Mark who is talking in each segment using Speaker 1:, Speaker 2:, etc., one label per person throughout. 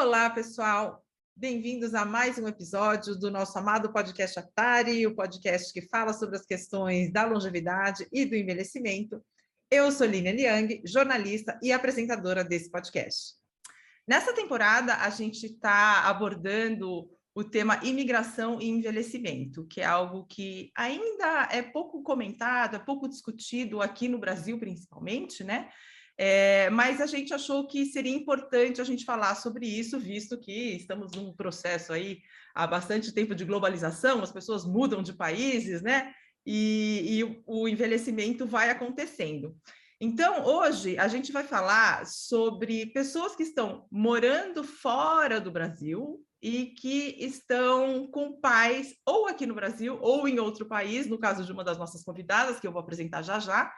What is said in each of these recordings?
Speaker 1: Olá, pessoal. Bem-vindos a mais um episódio do nosso amado podcast Atari, o podcast que fala sobre as questões da longevidade e do envelhecimento. Eu sou Lina Liang, jornalista e apresentadora desse podcast. Nessa temporada, a gente está abordando o tema imigração e envelhecimento, que é algo que ainda é pouco comentado, é pouco discutido aqui no Brasil, principalmente, né? É, mas a gente achou que seria importante a gente falar sobre isso, visto que estamos num processo aí há bastante tempo de globalização, as pessoas mudam de países, né? E, e o envelhecimento vai acontecendo. Então, hoje a gente vai falar sobre pessoas que estão morando fora do Brasil e que estão com pais ou aqui no Brasil ou em outro país, no caso de uma das nossas convidadas, que eu vou apresentar já já,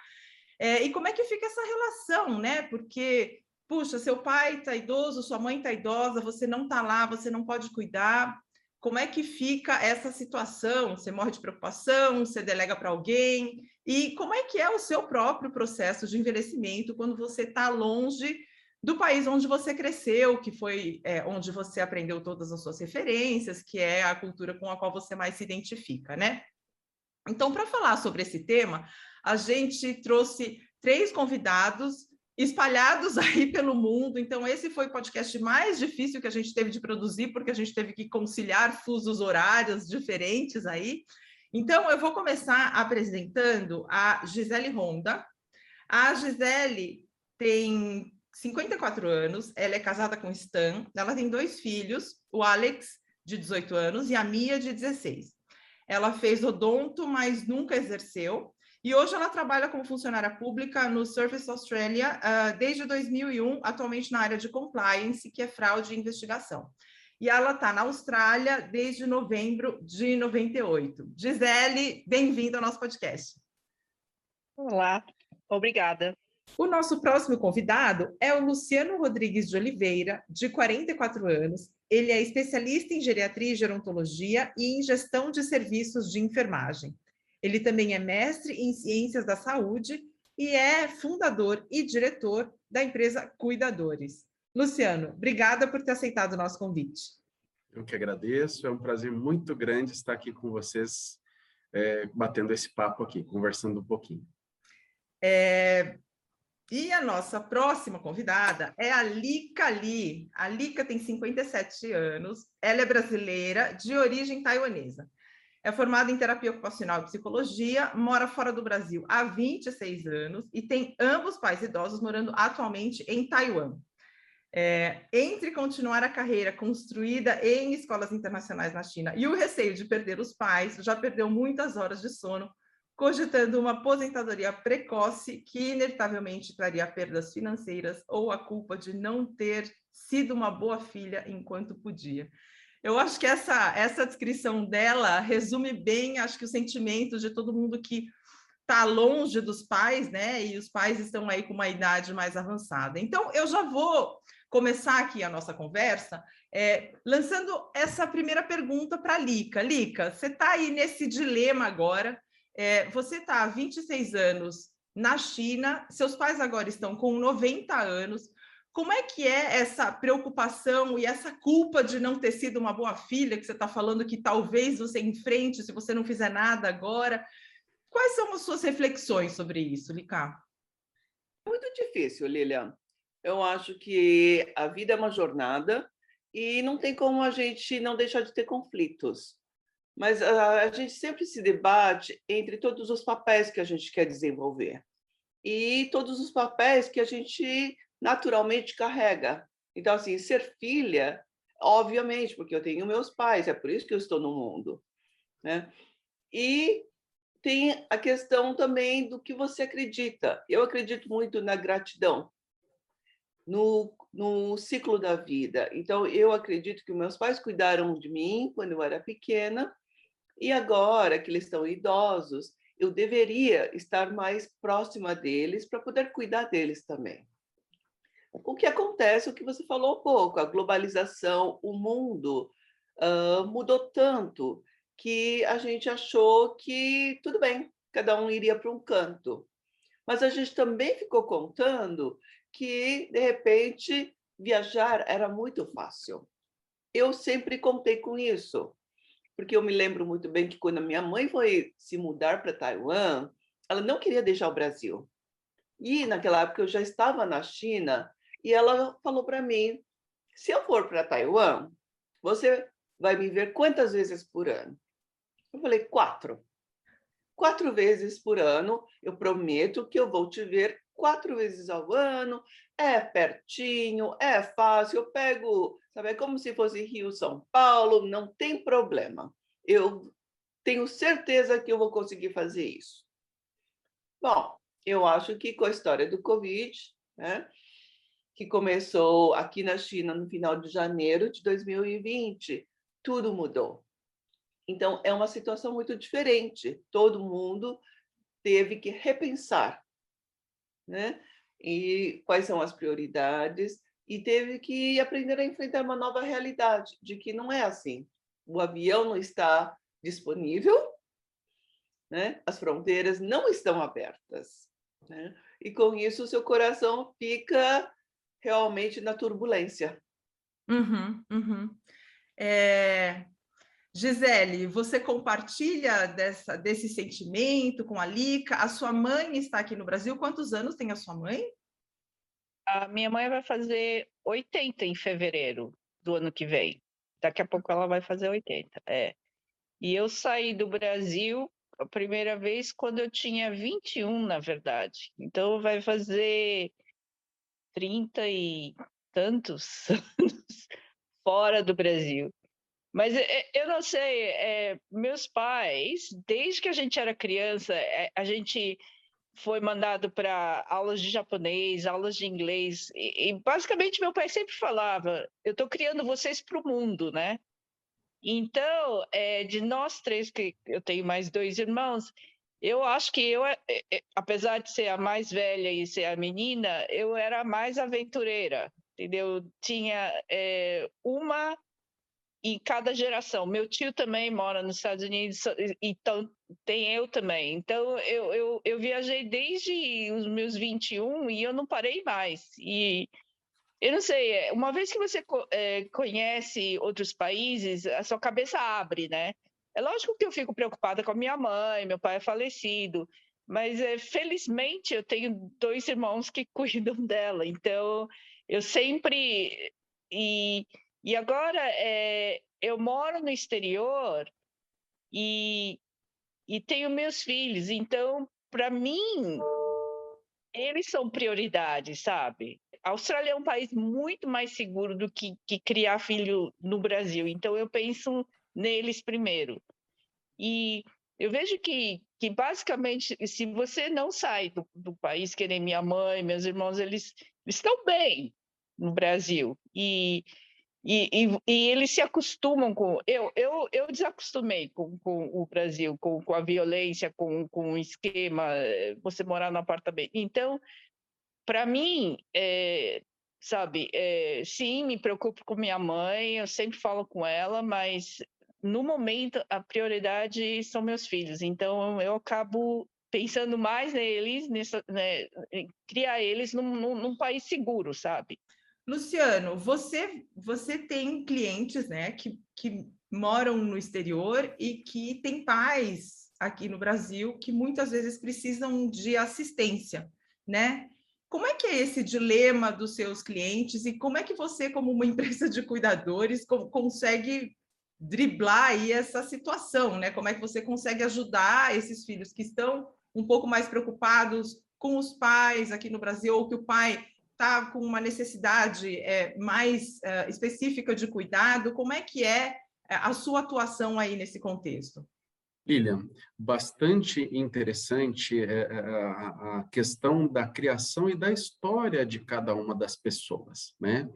Speaker 1: é, e como é que fica essa relação, né? Porque, puxa, seu pai está idoso, sua mãe está idosa, você não está lá, você não pode cuidar. Como é que fica essa situação? Você morre de preocupação, você delega para alguém? E como é que é o seu próprio processo de envelhecimento quando você está longe do país onde você cresceu, que foi é, onde você aprendeu todas as suas referências, que é a cultura com a qual você mais se identifica, né? Então, para falar sobre esse tema, a gente trouxe três convidados espalhados aí pelo mundo. Então, esse foi o podcast mais difícil que a gente teve de produzir, porque a gente teve que conciliar fusos horários diferentes aí. Então, eu vou começar apresentando a Gisele Ronda. A Gisele tem 54 anos, ela é casada com Stan, ela tem dois filhos, o Alex, de 18 anos, e a Mia, de 16. Ela fez odonto, mas nunca exerceu. E hoje ela trabalha como funcionária pública no Surface Australia uh, desde 2001, atualmente na área de compliance, que é fraude e investigação. E ela está na Austrália desde novembro de 98. Gisele, bem-vinda ao nosso podcast.
Speaker 2: Olá, obrigada.
Speaker 1: O nosso próximo convidado é o Luciano Rodrigues de Oliveira, de 44 anos. Ele é especialista em geriatria e gerontologia e em gestão de serviços de enfermagem. Ele também é mestre em ciências da saúde e é fundador e diretor da empresa Cuidadores. Luciano, obrigada por ter aceitado o nosso convite.
Speaker 3: Eu que agradeço, é um prazer muito grande estar aqui com vocês, é, batendo esse papo aqui, conversando um pouquinho.
Speaker 1: É, e a nossa próxima convidada é a Lika Lee. A Lika tem 57 anos, ela é brasileira, de origem taiwanesa. É formada em terapia ocupacional e psicologia, mora fora do Brasil há 26 anos e tem ambos pais idosos morando atualmente em Taiwan. É, entre continuar a carreira construída em escolas internacionais na China e o receio de perder os pais, já perdeu muitas horas de sono, cogitando uma aposentadoria precoce que inevitavelmente traria perdas financeiras ou a culpa de não ter sido uma boa filha enquanto podia. Eu acho que essa, essa descrição dela resume bem, acho que o sentimento de todo mundo que está longe dos pais, né? E os pais estão aí com uma idade mais avançada. Então, eu já vou começar aqui a nossa conversa é, lançando essa primeira pergunta para a Lica. Lica, você está aí nesse dilema agora. É, você está há 26 anos na China, seus pais agora estão com 90 anos. Como é que é essa preocupação e essa culpa de não ter sido uma boa filha, que você está falando que talvez você enfrente se você não fizer nada agora? Quais são as suas reflexões sobre isso, Lica?
Speaker 2: Muito difícil, Lilian. Eu acho que a vida é uma jornada e não tem como a gente não deixar de ter conflitos. Mas a, a gente sempre se debate entre todos os papéis que a gente quer desenvolver e todos os papéis que a gente naturalmente carrega. Então, assim, ser filha, obviamente, porque eu tenho meus pais, é por isso que eu estou no mundo. Né? E tem a questão também do que você acredita. Eu acredito muito na gratidão, no, no ciclo da vida. Então, eu acredito que meus pais cuidaram de mim quando eu era pequena, e agora que eles estão idosos, eu deveria estar mais próxima deles para poder cuidar deles também o que acontece, o que você falou um pouco, a globalização, o mundo uh, mudou tanto que a gente achou que tudo bem, cada um iria para um canto. Mas a gente também ficou contando que, de repente, viajar era muito fácil. Eu sempre contei com isso, porque eu me lembro muito bem que quando a minha mãe foi se mudar para Taiwan, ela não queria deixar o Brasil. E naquela época eu já estava na China e ela falou para mim: se eu for para Taiwan, você vai me ver quantas vezes por ano? Eu falei: quatro. Quatro vezes por ano, eu prometo que eu vou te ver quatro vezes ao ano, é pertinho, é fácil, eu pego, sabe, é como se fosse Rio, São Paulo, não tem problema. Eu tenho certeza que eu vou conseguir fazer isso. Bom, eu acho que com a história do Covid, né, que começou aqui na China no final de janeiro de 2020, tudo mudou. Então, é uma situação muito diferente. Todo mundo teve que repensar né? e quais são as prioridades, e teve que aprender a enfrentar uma nova realidade, de que não é assim. O avião não está disponível, né? as fronteiras não estão abertas. Né? E com isso, seu coração fica realmente na turbulência.
Speaker 1: Uhum, uhum. É... Gisele, você compartilha dessa, desse sentimento com a Lica? A sua mãe está aqui no Brasil. Quantos anos tem a sua mãe?
Speaker 4: A minha mãe vai fazer 80 em fevereiro do ano que vem. Daqui a pouco ela vai fazer 80. É. E eu saí do Brasil a primeira vez quando eu tinha 21, na verdade. Então vai fazer 30 e tantos anos fora do Brasil. Mas é, eu não sei, é, meus pais, desde que a gente era criança, é, a gente foi mandado para aulas de japonês, aulas de inglês, e, e basicamente meu pai sempre falava: eu estou criando vocês para o mundo, né? Então, é, de nós três, que eu tenho mais dois irmãos, eu acho que eu, apesar de ser a mais velha e ser a menina, eu era a mais aventureira, entendeu? Tinha é, uma em cada geração. Meu tio também mora nos Estados Unidos, então tem eu também. Então eu, eu, eu viajei desde os meus 21 e eu não parei mais. E eu não sei, uma vez que você é, conhece outros países, a sua cabeça abre, né? É lógico que eu fico preocupada com a minha mãe, meu pai é falecido, mas é, felizmente eu tenho dois irmãos que cuidam dela, então eu sempre. E, e agora é, eu moro no exterior e, e tenho meus filhos, então, para mim, eles são prioridade, sabe? A Austrália é um país muito mais seguro do que, que criar filho no Brasil, então eu penso neles primeiro. E eu vejo que, que basicamente, se você não sai do, do país, que nem minha mãe, meus irmãos, eles, estão bem no Brasil. E e, e, e, eles se acostumam com. Eu, eu, eu desacostumei com, com o Brasil, com, com a violência, com, com o esquema, você morar no apartamento. Então, para mim, é, sabe, é, sim, me preocupo com minha mãe, eu sempre falo com ela, mas no momento a prioridade são meus filhos. Então, eu acabo pensando mais neles, nessa, né, criar eles num, num, num país seguro, sabe?
Speaker 1: Luciano, você, você tem clientes né, que, que moram no exterior e que têm pais aqui no Brasil que muitas vezes precisam de assistência, né? Como é que é esse dilema dos seus clientes e como é que você, como uma empresa de cuidadores, consegue driblar aí essa situação, né? Como é que você consegue ajudar esses filhos que estão um pouco mais preocupados com os pais aqui no Brasil ou que o pai está com uma necessidade é, mais é, específica de cuidado? Como é que é, é a sua atuação aí nesse contexto?
Speaker 3: Lilian, bastante interessante é, é, a, a, questão da criação e da história de cada uma das pessoas, né?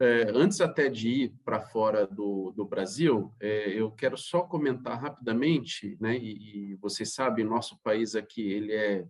Speaker 3: É, antes até de ir para fora do, do Brasil, é, eu quero só comentar rapidamente, né? E, e vocês sabem, nosso país aqui ele é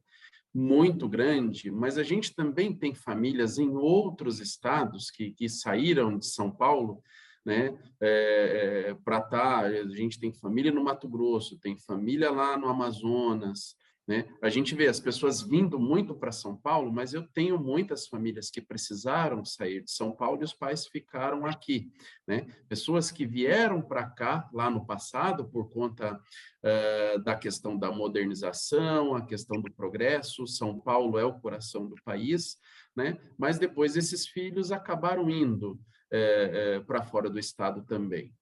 Speaker 3: muito grande, mas a gente também tem famílias em outros estados que, que saíram de São Paulo, né, é, é para estar, tá, a gente tem família no Mato Grosso, tem família lá no Amazonas, Né? A gente vê as pessoas vindo muito para São Paulo, mas eu tenho muitas famílias que precisaram sair de São Paulo e os pais ficaram aqui. Né? Pessoas que vieram para cá lá no passado por conta uh, da questão da modernização, a questão do progresso. São Paulo é o coração do país, né? mas depois esses filhos acabaram indo uh, uh, para fora do estado também.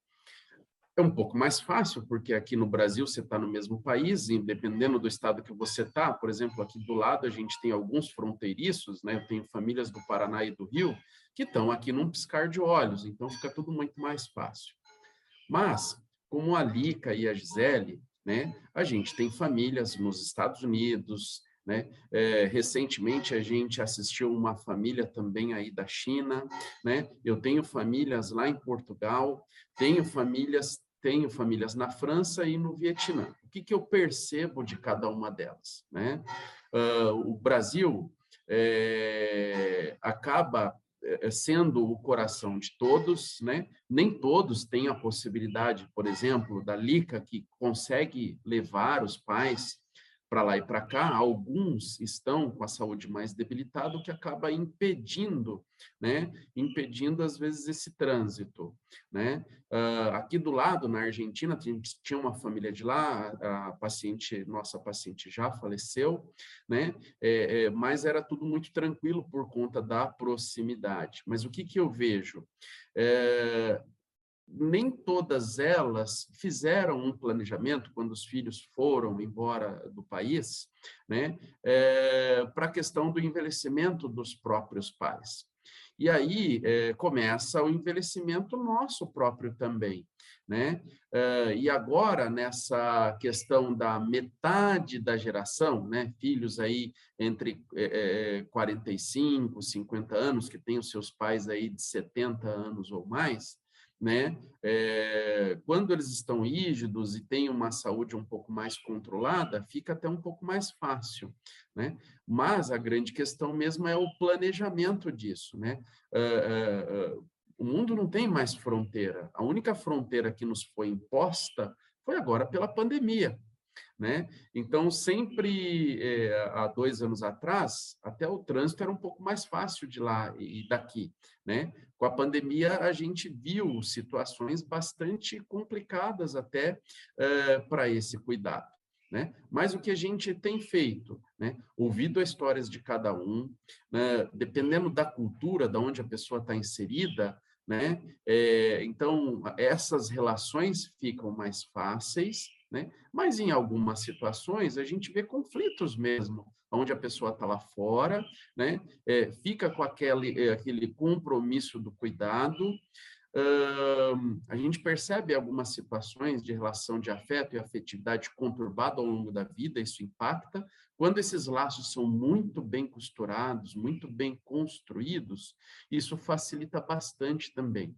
Speaker 3: É um pouco mais fácil, porque aqui no Brasil você está no mesmo país, e dependendo do estado que você está, por exemplo, aqui do lado a gente tem alguns fronteiriços, né? Eu tenho famílias do Paraná e do Rio que estão aqui num piscar de olhos, então fica tudo muito mais fácil. Mas, como a Lica e a Gisele, né? A gente tem famílias nos Estados Unidos, né? É, recentemente a gente assistiu uma família também aí da China, né? Eu tenho famílias lá em Portugal, tenho famílias tenho famílias na França e no Vietnã. O que, que eu percebo de cada uma delas? Né? Uh, o Brasil é, acaba é, sendo o coração de todos, né? Nem todos têm a possibilidade, por exemplo, da Lica, que consegue levar os pais para lá e para cá, alguns estão com a saúde mais debilitada, o que acaba impedindo, né, impedindo às vezes esse trânsito, né? Uh, aqui do lado, na Argentina, tinha uma família de lá, a paciente, nossa paciente já faleceu, né? É, é, mas era tudo muito tranquilo por conta da proximidade. Mas o que que eu vejo? É, nem todas elas fizeram um planejamento quando os filhos foram embora do país, né, é, para a questão do envelhecimento dos próprios pais. E aí é, começa o envelhecimento nosso próprio também, né? É, e agora nessa questão da metade da geração, né, filhos aí entre é, 45, 50 anos que têm os seus pais aí de 70 anos ou mais, né? É, quando eles estão rígidos e têm uma saúde um pouco mais controlada, fica até um pouco mais fácil, né? Mas a grande questão mesmo é o planejamento disso, né? Uh, uh, uh, o mundo não tem mais fronteira. A única fronteira que nos foi imposta foi agora pela pandemia, né? Então, sempre é, há dois anos atrás, até o trânsito era um pouco mais fácil de lá e daqui. Né? Com a pandemia, a gente viu situações bastante complicadas até é, para esse cuidado. Né? Mas o que a gente tem feito, né? ouvido as histórias de cada um, né? dependendo da cultura, da onde a pessoa está inserida, né? É, então essas relações ficam mais fáceis, né? Mas em algumas situações a gente vê conflitos mesmo, onde a pessoa está lá fora, né? É, fica com aquele, é, aquele compromisso do cuidado. Uh, a gente percebe algumas situações de relação de afeto e afetividade conturbada ao longo da vida, isso impacta. Quando esses laços são muito bem costurados, muito bem construídos, isso facilita bastante também.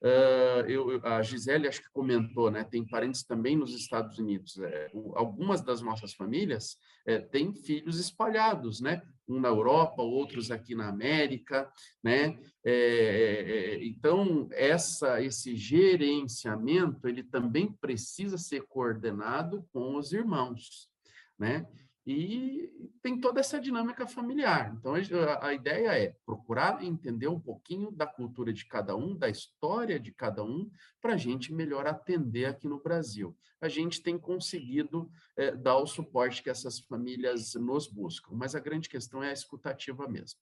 Speaker 3: Uh, eu, a Gisele acho que comentou, né? Tem parentes também nos Estados Unidos. É, algumas das nossas famílias é, têm filhos espalhados, né? Um na Europa, outros aqui na América, né? É, é, é, então essa esse gerenciamento ele também precisa ser coordenado com os irmãos, né? E tem toda essa dinâmica familiar. Então, a, a, ideia é procurar entender um pouquinho da cultura de cada um, da história de cada um, para a gente melhor atender aqui no Brasil. A gente tem conseguido é, dar o suporte que essas famílias nos buscam, mas a grande questão é a escutativa mesmo.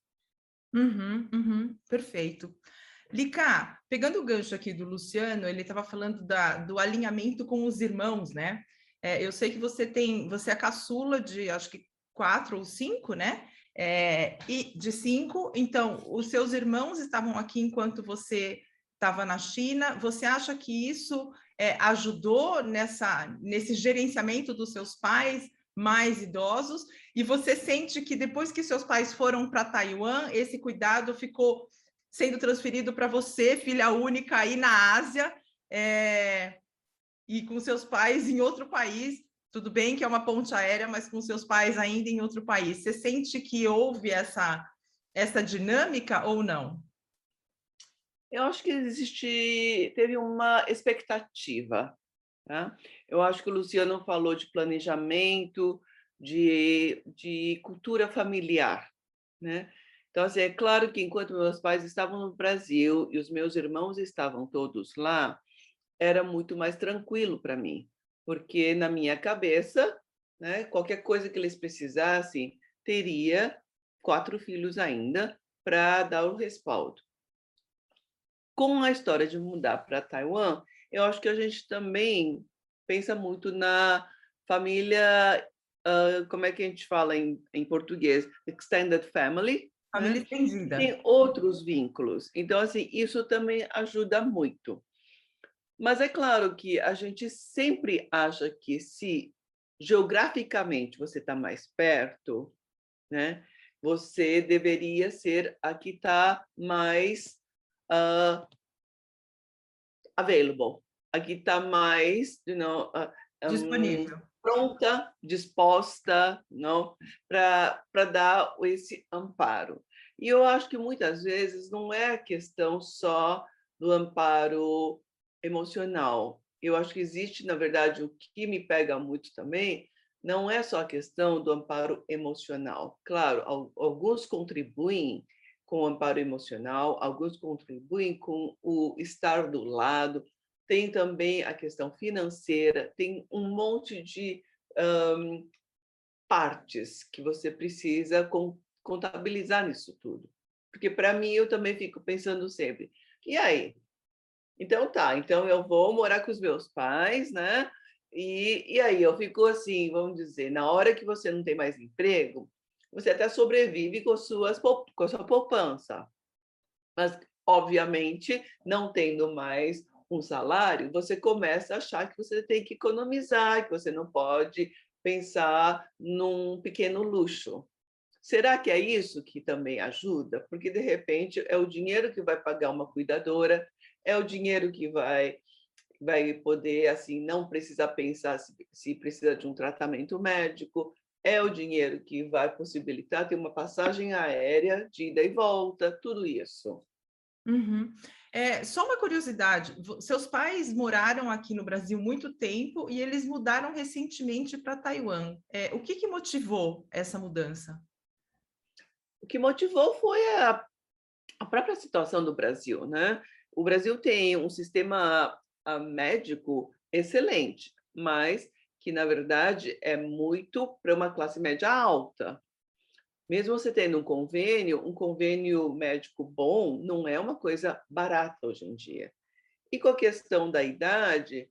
Speaker 1: Uhum, uhum, perfeito. Lica, pegando o gancho aqui do Luciano, ele estava falando da, do alinhamento com os irmãos, né? É, eu sei que você tem, você é caçula de acho que quatro ou cinco, né? É, e de cinco, então os seus irmãos estavam aqui enquanto você estava na China. Você acha que isso é, ajudou nessa nesse gerenciamento dos seus pais mais idosos? E você sente que depois que seus pais foram para Taiwan, esse cuidado ficou sendo transferido para você, filha única aí na Ásia? É, e com seus pais em outro país. Tudo bem que é uma ponte aérea, mas com seus pais ainda em outro país. Você sente que houve essa, essa dinâmica ou não?
Speaker 2: Eu acho que existe, teve uma expectativa. Tá? Eu acho que o Luciano falou de planejamento, de, de cultura familiar, né? Então, assim, é claro que enquanto meus pais estavam no Brasil e os meus irmãos estavam todos lá, era muito mais tranquilo para mim, porque na minha cabeça, né, qualquer coisa que eles precisassem, teria quatro filhos ainda para dar o respaldo. Com a história de mudar para Taiwan, eu acho que a gente também pensa muito na família, uh, como é que a gente fala em, em português? Extended family.
Speaker 1: Família né? estendida.
Speaker 2: Tem outros vínculos. Então, assim, isso também ajuda muito. Mas é claro que a gente sempre acha que se geograficamente você está mais perto, né, você deveria ser a que está mais uh, available, a que está mais, you know, uh,
Speaker 1: um, disponível,
Speaker 2: pronta, disposta, não, para dar esse amparo. E eu acho que muitas vezes não é a questão só do amparo emocional. Eu acho que existe, na verdade, o que me pega muito também, não é só a questão do amparo emocional. Claro, alguns contribuem com o amparo emocional, alguns contribuem com o estar do lado, tem também a questão financeira, tem um monte de um, partes que você precisa contabilizar nisso tudo. Porque para mim eu também fico pensando sempre, e aí? Então tá, então eu vou morar com os meus pais, né? E, e aí eu fico assim, vamos dizer, na hora que você não tem mais emprego, você até sobrevive com, suas, com a sua poupança. Mas, obviamente, não tendo mais um salário, você começa a achar que você tem que economizar, que você não pode pensar num pequeno luxo. Será que é isso que também ajuda? Porque, de repente, é o dinheiro que vai pagar uma cuidadora, é o dinheiro que vai vai poder assim não precisar pensar se, se precisa de um tratamento médico, é o dinheiro que vai possibilitar ter uma passagem aérea de ida e volta, tudo isso.
Speaker 1: Uhum. É, só uma curiosidade: seus pais moraram aqui no Brasil muito tempo e eles mudaram recentemente para Taiwan. É, o que, que motivou essa mudança?
Speaker 2: O que motivou foi a, a própria situação do Brasil, né? O Brasil tem um sistema uh, médico excelente, mas que na verdade é muito para uma classe média alta. Mesmo você tendo um convênio, um convênio médico bom não é uma coisa barata hoje em dia. E com a questão da idade,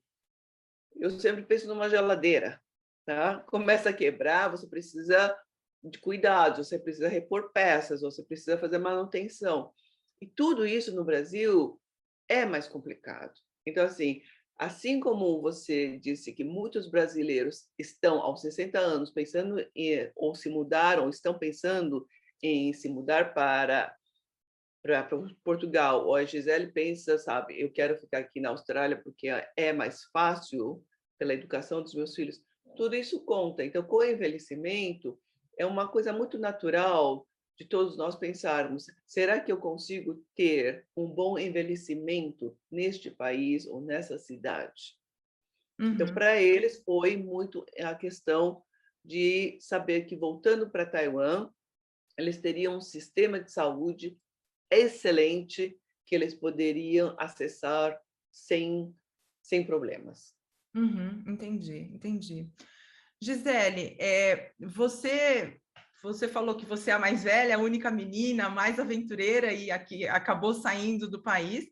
Speaker 2: eu sempre penso numa geladeira, tá? Começa a quebrar, você precisa de cuidados, você precisa repor peças, você precisa fazer manutenção. E tudo isso no Brasil é mais complicado. Então, assim, assim como você disse que muitos brasileiros estão aos 60 anos pensando em, ou se mudaram, ou estão pensando em se mudar para, para Portugal, ou a Gisele pensa, sabe, eu quero ficar aqui na Austrália porque é mais fácil pela educação dos meus filhos. Tudo isso conta. Então, com o envelhecimento, é uma coisa muito natural de todos nós pensarmos: será que eu consigo ter um bom envelhecimento neste país ou nessa cidade? Então, uhum. Então, para eles foi muito a questão de saber que voltando para Taiwan, eles teriam um sistema de saúde excelente que eles poderiam acessar sem, sem problemas.
Speaker 1: Uhum, entendi, entendi. Gisele, é, você você falou que você é a mais velha, a única menina, a mais aventureira e aqui acabou saindo do país.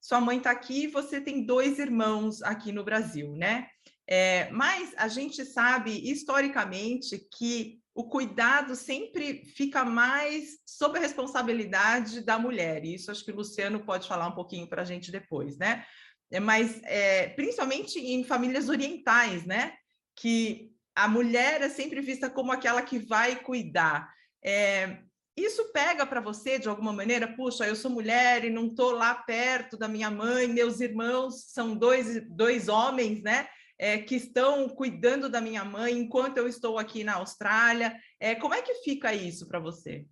Speaker 1: Sua mãe está aqui você tem dois irmãos aqui no Brasil, né? É, mas a gente sabe historicamente que o cuidado sempre fica mais sob a responsabilidade da mulher. E isso acho que o Luciano pode falar um pouquinho para a gente depois, né? É, mas é, principalmente em famílias orientais, né? Que a mulher é sempre vista como aquela que vai cuidar. É, isso pega para você de alguma maneira? Puxa, eu sou mulher e não estou lá perto da minha mãe, meus irmãos são dois, dois homens, né? É, que estão cuidando da minha mãe enquanto eu estou aqui na Austrália. É, como é que fica isso para você?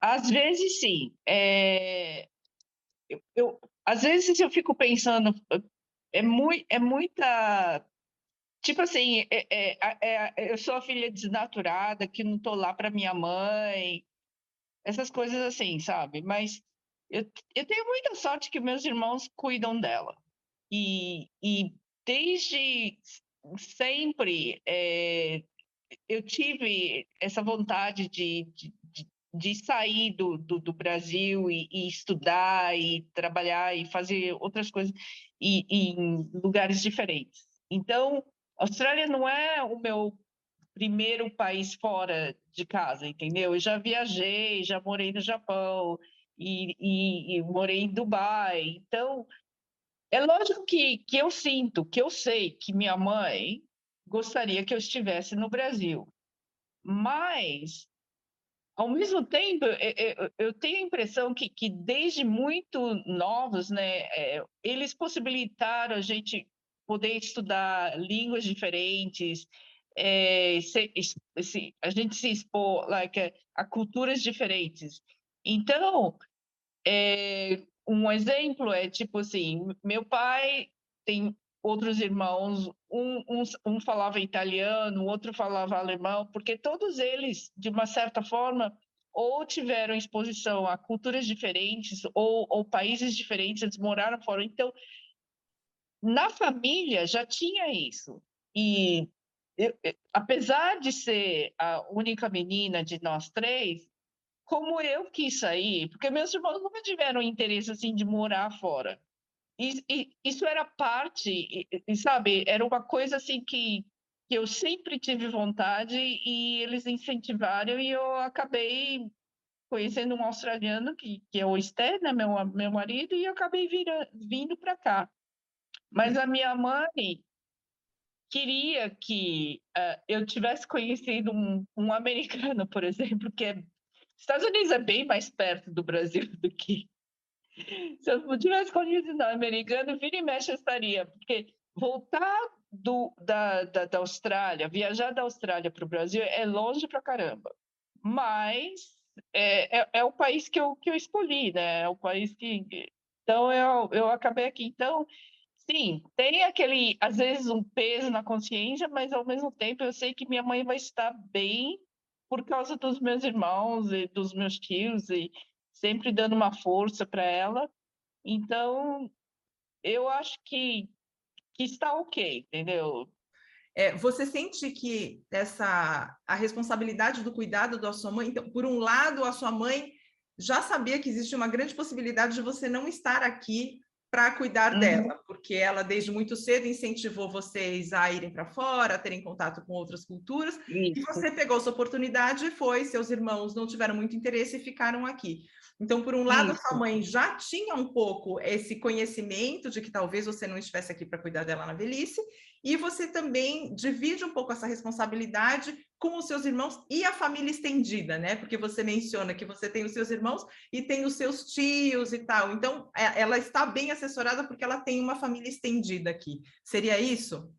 Speaker 4: Às vezes, sim. É... Eu, eu, às vezes eu fico pensando, é, muito, é muita tipo assim, é, é, é, eu sou a filha desnaturada, que não tô lá para minha mãe, essas coisas assim, sabe? Mas eu, eu tenho muita sorte que meus irmãos cuidam dela. E, e desde sempre é, eu tive essa vontade de, de, de sair do, do, do Brasil e, e, estudar e trabalhar e fazer outras coisas e, e em lugares diferentes. Então, Austrália não é o meu primeiro país fora de casa, entendeu? Eu já viajei, já morei no Japão e, e, e morei em Dubai. Então, é lógico que, que eu sinto, que eu sei que minha mãe gostaria que eu estivesse no Brasil. Mas, ao mesmo tempo, eu tenho a impressão que, que desde muito novos, né, é, eles possibilitaram a gente poder estudar línguas diferentes, é, se, se, a gente se expor like, a culturas diferentes. Então, é, um exemplo é tipo assim, meu pai tem outros irmãos, um, um, um falava italiano, o outro falava alemão, porque todos eles, de uma certa forma, ou tiveram exposição a culturas diferentes ou, ou países diferentes, eles moraram fora. Então, na família já tinha isso. E eu, apesar de ser a única menina de nós três, como eu quis sair, porque meus irmãos nunca tiveram interesse assim de morar fora. E, e isso era parte, e, e, sabe, era uma coisa assim que, que eu sempre tive vontade e eles incentivaram e eu acabei conhecendo um australiano que, que é o Esther, né, meu, meu marido, e eu acabei vira, vindo para cá. Mas a minha mãe queria que uh, eu tivesse conhecido um, um americano, por exemplo, que é Estados Unidos é bem mais perto do Brasil do que se eu tivesse conhecido um americano, vira e mexe estaria, porque voltar do, da, da, da Austrália, viajar da Austrália para o Brasil é longe para caramba, mas é, é, é, o país que eu, que eu escolhi, né? É o país que. Então, eu, eu acabei aqui. Então, sim, tem aquele, às vezes, um peso na consciência, mas ao mesmo tempo eu sei que minha mãe vai estar bem por causa dos meus irmãos e dos meus tios, e sempre dando uma força para ela. Então, eu acho que, que está ok, entendeu?
Speaker 1: É, você sente que essa a responsabilidade do cuidado da sua mãe, então, por um lado, a sua mãe já sabia que existe uma grande possibilidade de você não estar aqui para cuidar uhum. dela, porque ela desde muito cedo incentivou vocês a irem para fora, a terem contato com outras culturas, Isso. e você pegou essa oportunidade e foi, seus irmãos não tiveram muito interesse e ficaram aqui. Então, por um lado, Isso. sua mãe já tinha um pouco esse conhecimento de que talvez você não estivesse aqui para cuidar dela na velhice, e você também divide um pouco essa responsabilidade com os seus irmãos e a família estendida, né? Porque você menciona que você tem os seus irmãos e tem os seus tios e tal. Então, é, ela está bem assessorada porque ela tem uma família estendida aqui. Seria isso?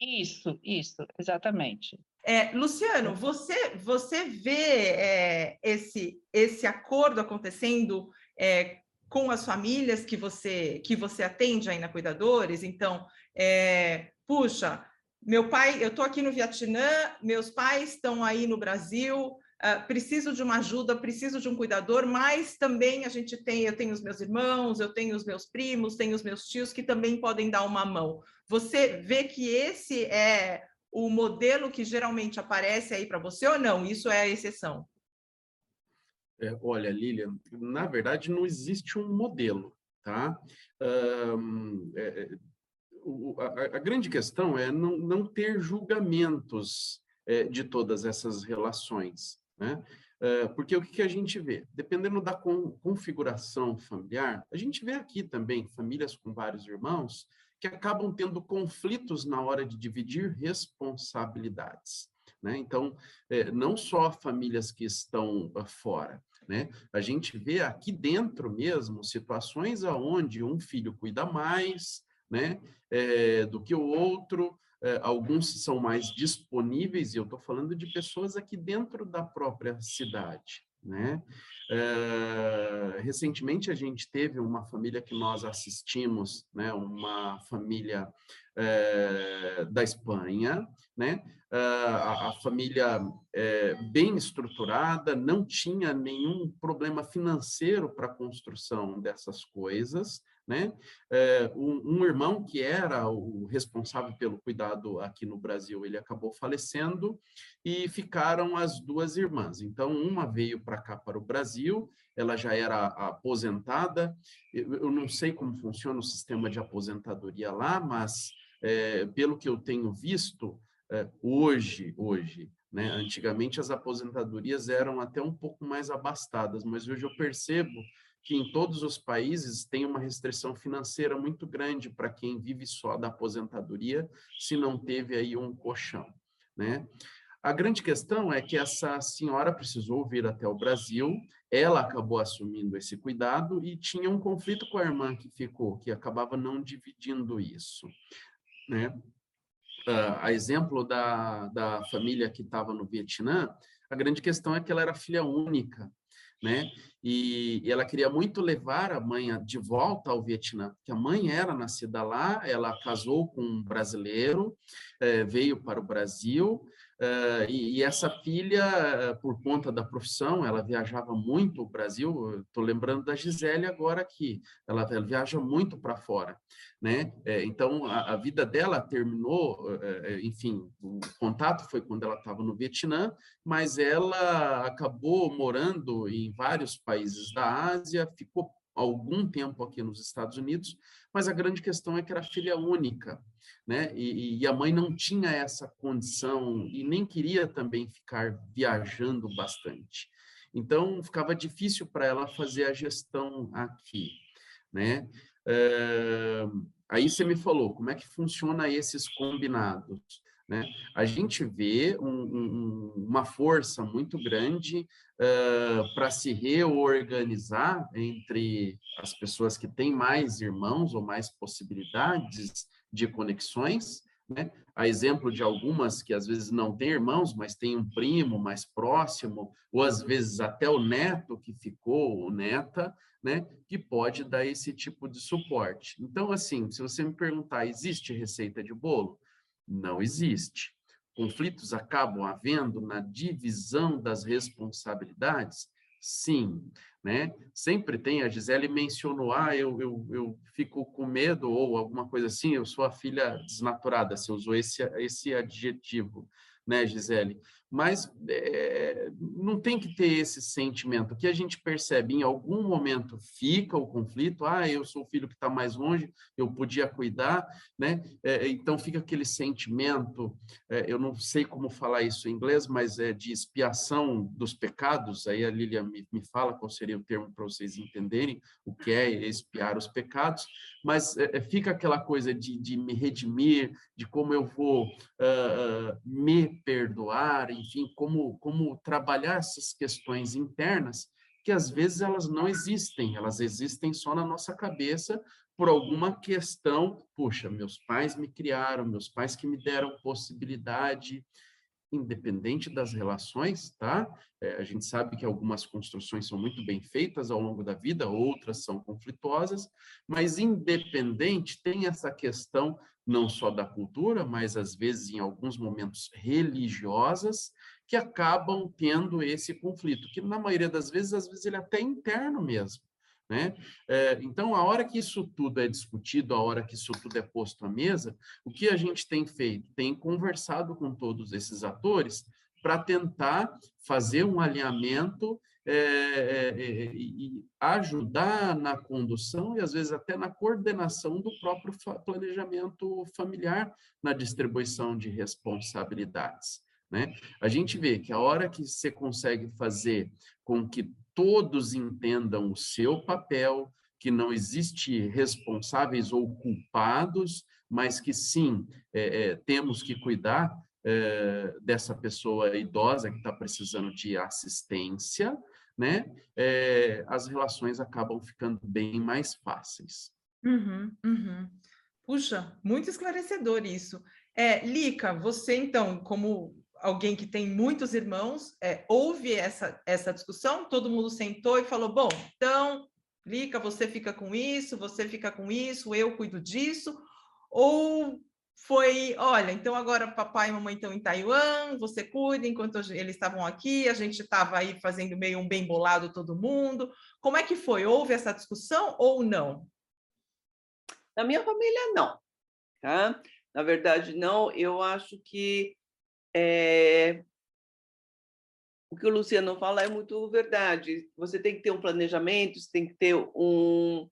Speaker 4: Isso, isso, exatamente.
Speaker 1: É, Luciano, você, você vê é, esse, esse acordo acontecendo é, com as famílias que você, que você atende aí na Cuidadores? Então, é, puxa, meu pai, eu estou aqui no Vietnã, meus pais estão aí no Brasil, Uh, preciso de uma ajuda, preciso de um cuidador, mas também a gente tem, eu tenho os meus irmãos, eu tenho os meus primos, tenho os meus tios que também podem dar uma mão. Você vê que esse é o modelo que geralmente aparece aí para você ou não? Isso é a exceção?
Speaker 3: É, olha, Lilian, na verdade não existe um modelo, tá? Um, é, o, a, a, grande questão é não, não ter julgamentos é, de todas essas relações, né? É, porque o que, a gente vê? Dependendo da con, configuração familiar, a gente vê aqui também famílias com vários irmãos que acabam tendo conflitos na hora de dividir responsabilidades. Né? Então, é, não só famílias que estão uh, fora, né? A gente vê aqui dentro mesmo situações aonde um filho cuida mais, né, é, do que o outro. É, alguns são mais disponíveis e eu estou falando de pessoas aqui dentro da própria cidade, né? É, recentemente a gente teve uma família que nós assistimos, né, uma família é, da Espanha, né? a, a família bem estruturada, não tinha nenhum problema financeiro para a construção dessas coisas, né? É, um, irmão que era o responsável pelo cuidado aqui no Brasil, ele acabou falecendo e ficaram as duas irmãs. Então, uma veio para cá, para o Brasil, ela já era aposentada. Eu, eu, não sei como funciona o sistema de aposentadoria lá, mas é, pelo que eu tenho visto, é, hoje, hoje, né? Antigamente as aposentadorias eram até um pouco mais abastadas, mas hoje eu percebo que em todos os países tem uma restrição financeira muito grande para quem vive só da aposentadoria, se não teve aí um colchão, né? A grande questão é que essa senhora precisou vir até o Brasil, ela acabou assumindo esse cuidado e tinha um conflito com a irmã que ficou, que acabava não dividindo isso, né? uh, a exemplo da, da família que estava no Vietnã, a grande questão é que ela era filha única, né? E, e, ela queria muito levar a mãe de volta ao Vietnã, porque a mãe era nascida lá, ela casou com um brasileiro, eh, veio para o Brasil, e, e, essa filha, uh, por conta da profissão, ela viajava muito o Brasil. Estou lembrando da Gisele agora aqui. Ela, ela viaja muito para fora, né? É, então a, a, vida dela terminou, enfim, o contato foi quando ela estava no Vietnã, mas ela acabou morando em vários países da Ásia, ficou algum tempo aqui nos Estados Unidos, mas a grande questão é que era filha única né? E, e, a mãe não tinha essa condição e nem queria também ficar viajando bastante. Então, ficava difícil para ela fazer a gestão aqui, né? É, aí você me falou, como é que funciona esses combinados? Né? A gente vê um, um, uma força muito grande uh, para se reorganizar entre as pessoas que têm mais irmãos ou mais possibilidades de conexões, né? A exemplo de algumas que às vezes não têm irmãos, mas tem um primo mais próximo, ou às vezes até o neto que ficou, ou neta, né? Que pode dar esse tipo de suporte. Então, assim, se você me perguntar, existe receita de bolo? Não existe. Conflitos acabam havendo na divisão das responsabilidades? Sim né? Sempre tem, a Gisele mencionou, ah, eu, eu, eu fico com medo ou alguma coisa assim, eu sou a filha desnaturada, você usou esse, esse adjetivo, né, Gisele? Mas é, não tem que ter esse sentimento. O que a gente percebe, em algum momento fica o conflito, ah, eu sou o filho que está mais longe, eu podia cuidar, né? É, então fica aquele sentimento, é, eu não sei como falar isso em inglês, mas é de expiação dos pecados, aí a Lilian me, me fala qual seria o termo para vocês entenderem o que é expiar os pecados, mas fica aquela coisa de, de me redimir, de como eu vou uh, me perdoar, enfim, como, como trabalhar essas questões internas, que às vezes elas não existem, elas existem só na nossa cabeça por alguma questão, puxa, meus pais me criaram, meus pais que me deram possibilidade, independente das relações, tá? É, a gente sabe que algumas construções são muito bem feitas ao longo da vida, outras são conflituosas, mas independente tem essa questão não só da cultura, mas às vezes em alguns momentos religiosas, que acabam tendo esse conflito, que na maioria das vezes, às vezes ele é até interno mesmo. Né? É, então, a hora que isso tudo é discutido, a hora que isso tudo é posto à mesa, o que a gente tem feito? Tem conversado com todos esses atores para tentar fazer um alinhamento é, é, é, e ajudar na condução e às vezes até na coordenação do próprio planejamento familiar na distribuição de responsabilidades. Né? A gente vê que a hora que você consegue fazer com que todos entendam o seu papel, que não existe responsáveis ou culpados, mas que sim, é, é, temos que cuidar é, dessa pessoa idosa que está precisando de assistência, né? É, as relações acabam ficando bem mais fáceis.
Speaker 1: Uhum, uhum. Puxa, muito esclarecedor isso. É, Lica, você então, como alguém que tem muitos irmãos, é, houve essa, essa discussão, todo mundo sentou e falou: bom, então, Lica, você fica com isso, você fica com isso, eu cuido disso, ou foi, olha, então agora papai e mamãe estão em Taiwan, você cuida enquanto eles estavam aqui, a gente estava aí fazendo meio um bem bolado todo mundo. Como é que foi? Houve essa discussão ou não?
Speaker 2: Na minha família, não. Tá? Na verdade, não. Eu acho que é... o que o Luciano fala é muito verdade. Você tem que ter um planejamento, você tem que ter um,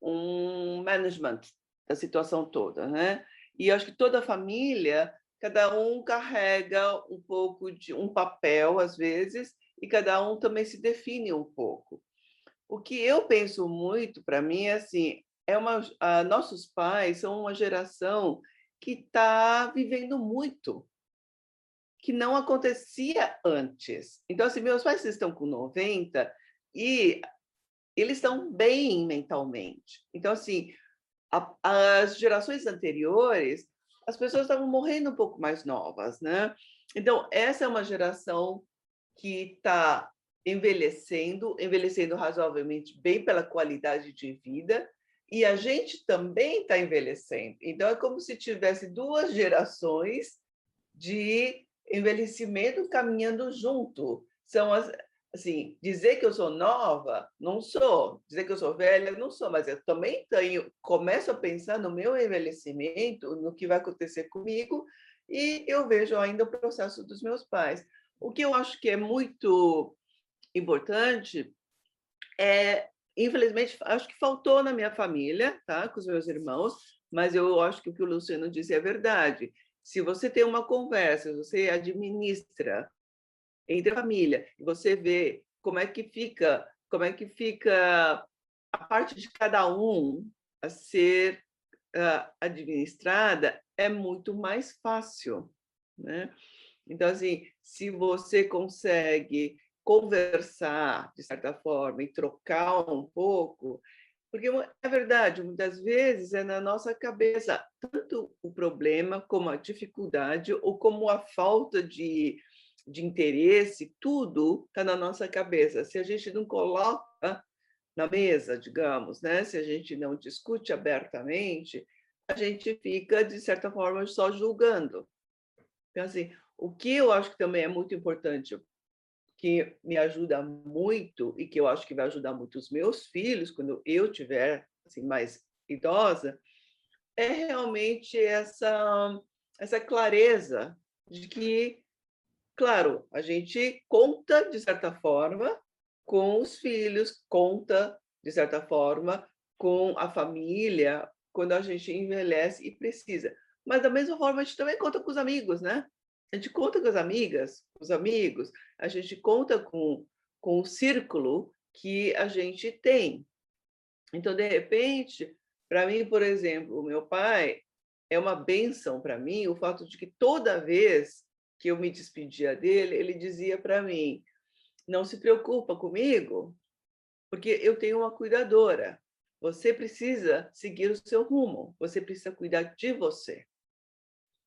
Speaker 2: um management da situação toda, né? E acho que toda família, cada um carrega um pouco de um papel, às vezes, e cada um também se define um pouco. O que eu penso muito para mim é assim, é uma, uh, nossos pais são uma geração que está vivendo muito, que não acontecia antes. Então, assim, meus pais estão com 90 e eles estão bem mentalmente. Então, assim, as gerações anteriores, as pessoas estavam morrendo um pouco mais novas, né? Então, essa é uma geração que está envelhecendo, envelhecendo razoavelmente bem pela qualidade de vida, e a gente também está envelhecendo. Então, é como se tivesse duas gerações de envelhecimento caminhando junto. São as, assim, dizer que eu sou nova, não sou. Dizer que eu sou velha, não sou. Mas eu também tenho, começo a pensar no meu envelhecimento, no que vai acontecer comigo, e eu vejo ainda o processo dos meus pais. O que eu acho que é muito importante é, infelizmente, acho que faltou na minha família, tá, com os meus irmãos, mas eu acho que o que o Luciano disse é verdade. Se você tem uma conversa, você administra entre a família, e você vê como é que fica, como é que fica a parte de cada um a ser uh, administrada, é muito mais fácil, né? Então, assim, se você consegue conversar, de certa forma, e trocar um pouco, porque é verdade, muitas vezes é na nossa cabeça tanto o problema como a dificuldade ou como a falta de de interesse, tudo está na nossa cabeça. Se a gente não coloca na mesa, digamos, né? se a gente não discute abertamente, a gente fica, de certa forma, só julgando. Então, assim, o que eu acho que também é muito importante, que me ajuda muito e que eu acho que vai ajudar muito os meus filhos quando eu tiver assim mais idosa, é realmente essa essa clareza de que Claro, a gente conta, de certa forma, com os filhos, conta, de certa forma, com a família, quando a gente envelhece e precisa. Mas, da mesma forma, a gente também conta com os amigos, né? A gente conta com as amigas, com os amigos, a gente conta com, com o círculo que a gente tem. Então, de repente, para mim, por exemplo, o meu pai é uma benção para mim o fato de que toda vez que eu me despedia dele, ele dizia para mim: não se preocupa comigo, porque eu tenho uma cuidadora. Você precisa seguir o seu rumo, você precisa cuidar de você.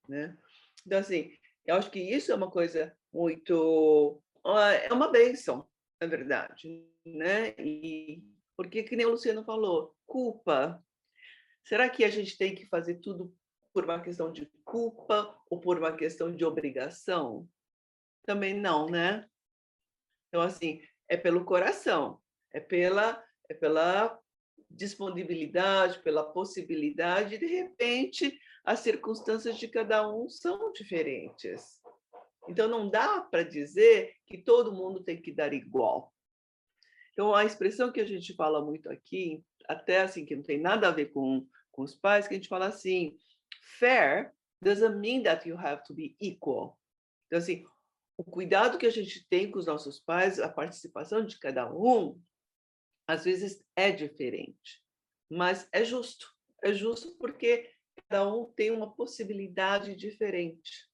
Speaker 2: Né? Então, assim, eu acho que isso é uma coisa muito. É uma benção, na verdade. Né? E porque, que nem o Luciano falou, culpa. Será que a gente tem que fazer tudo por uma questão de culpa ou por uma questão de obrigação? Também não, né? Então, assim, é pelo coração, é pela, é pela disponibilidade, pela possibilidade, de repente, as circunstâncias de cada um são diferentes. Então, não dá para dizer que todo mundo tem que dar igual. Então, a expressão que a gente fala muito aqui, até assim, que não tem nada a ver com, com os pais, que a gente fala assim, fair doesn't mean that you have to be equal. Então, assim, o cuidado que a gente tem com os nossos pais, a participação de cada um, às vezes é diferente, mas é justo. É justo porque cada um tem uma possibilidade diferente.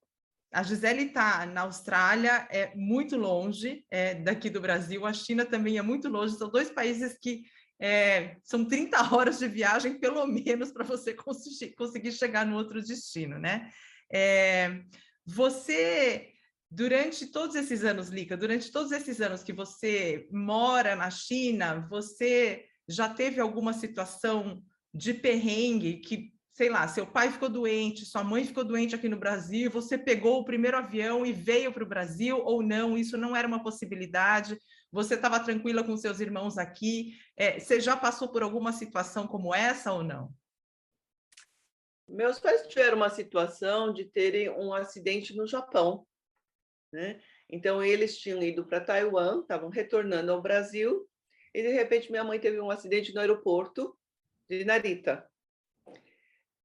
Speaker 1: A Gisele está na Austrália, é muito longe é, daqui do Brasil, a China também é muito longe, são dois países que é, são 30 horas de viagem, pelo menos, para você conseguir, chegar no outro destino, né? É, você, durante todos esses anos, Lica, durante todos esses anos que você mora na China, você já teve alguma situação de perrengue que sei lá, seu pai ficou doente, sua mãe ficou doente aqui no Brasil, você pegou o primeiro avião e veio para o Brasil ou não? Isso não era uma possibilidade. Você estava tranquila com seus irmãos aqui? É, você já passou por alguma situação como essa ou não?
Speaker 2: Meus pais tiveram uma situação de terem um acidente no Japão, né? Então eles tinham ido para Taiwan, estavam retornando ao Brasil e de repente minha mãe teve um acidente no aeroporto de Narita.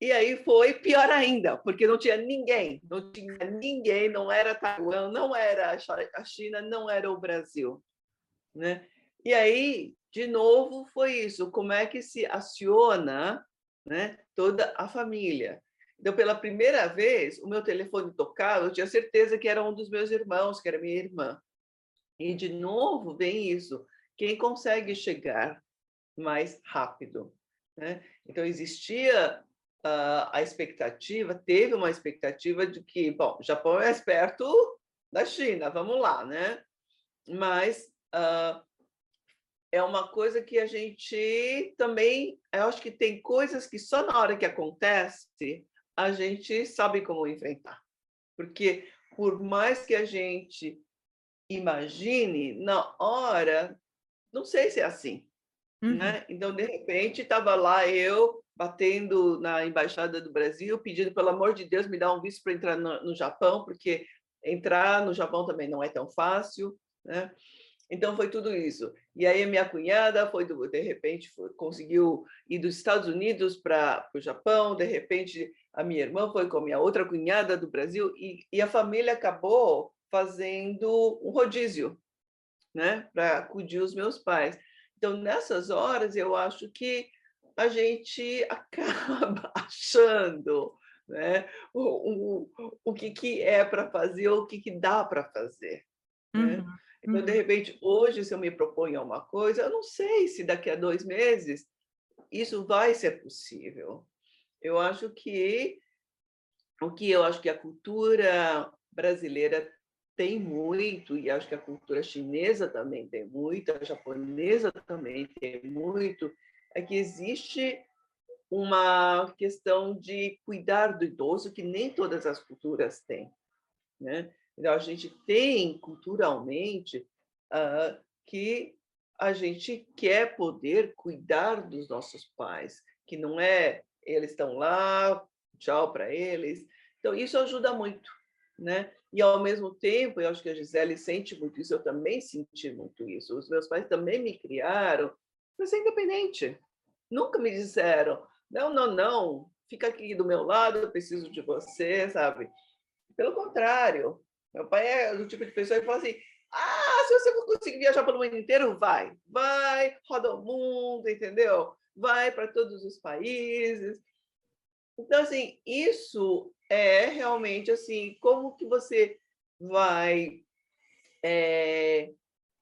Speaker 2: E aí foi pior ainda, porque não tinha ninguém, não tinha ninguém, não era Taiwan, não era a China, não era o Brasil, né? E aí, de novo, foi isso, como é que se aciona, né, toda a família. Então, pela primeira vez, o meu telefone tocava, eu tinha certeza que era um dos meus irmãos, que era minha irmã. E de novo vem isso, quem consegue chegar mais rápido, né? Então existia uh, a expectativa, teve uma expectativa de que, bom, Japão é mais perto da China, vamos lá, né? Mas uh, é uma coisa que a gente também, eu acho que tem coisas que só na hora que acontece a gente sabe como enfrentar. Porque por mais que a gente imagine, na hora, não sei se é assim. Uhum. Né? Então, de repente, estava lá eu batendo na embaixada do Brasil, pedindo pelo amor de Deus me dá um visto para entrar no, no, Japão, porque entrar no Japão também não é tão fácil, né? Então foi tudo isso. E aí minha cunhada foi do, de repente foi, conseguiu ir dos Estados Unidos para o Japão, de repente a minha irmã foi com a minha outra cunhada do Brasil e, e a família acabou fazendo um rodízio, né, para acudir os meus pais. Então nessas horas eu acho que a gente acaba achando né, o, o, o que, que é para fazer ou o que, que dá para fazer. Né? Então, de uhum. repente, hoje, se eu me proponho a uma coisa, eu não sei se daqui a dois meses isso vai ser possível. Eu acho que o que eu acho que a cultura brasileira tem muito, e acho que a cultura chinesa também tem muito, a japonesa também tem muito, é que existe uma questão de cuidar do idoso que nem todas as culturas têm. Né? Então, a gente tem culturalmente uh, que a gente quer poder cuidar dos nossos pais, que não é eles estão lá, tchau para eles. Então, isso ajuda muito. Né? E, ao mesmo tempo, eu acho que a Gisele sente muito isso, eu também senti muito isso. Os meus pais também me criaram para ser independente. Nunca me disseram, não, não, não, fica aqui do meu lado, eu preciso de você, sabe? Pelo contrário, meu pai é do tipo de pessoa que fala assim, ah, se você conseguir viajar pelo mundo inteiro, vai, vai, roda o mundo, entendeu? Vai para todos os países. Então, assim, isso é realmente assim, como que você vai é,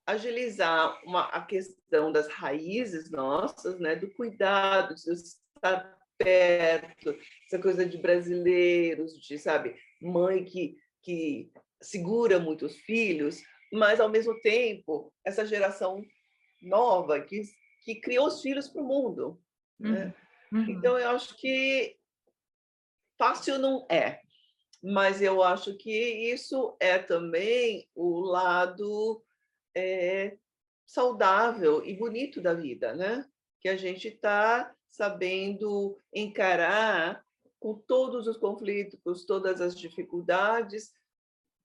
Speaker 2: agilizar uma, a questão das raízes nossas, né, do cuidado, de estar perto, essa coisa de brasileiros, de, sabe, mãe que, que segura muitos filhos, mas, ao mesmo tempo, essa geração nova que, que criou os filhos para o mundo. Né? Uhum. Uhum. Então, eu acho que fácil não é, mas eu acho que isso é também o lado é, saudável e bonito da vida, né? Que a gente está sabendo encarar com todos os conflitos, todas as dificuldades,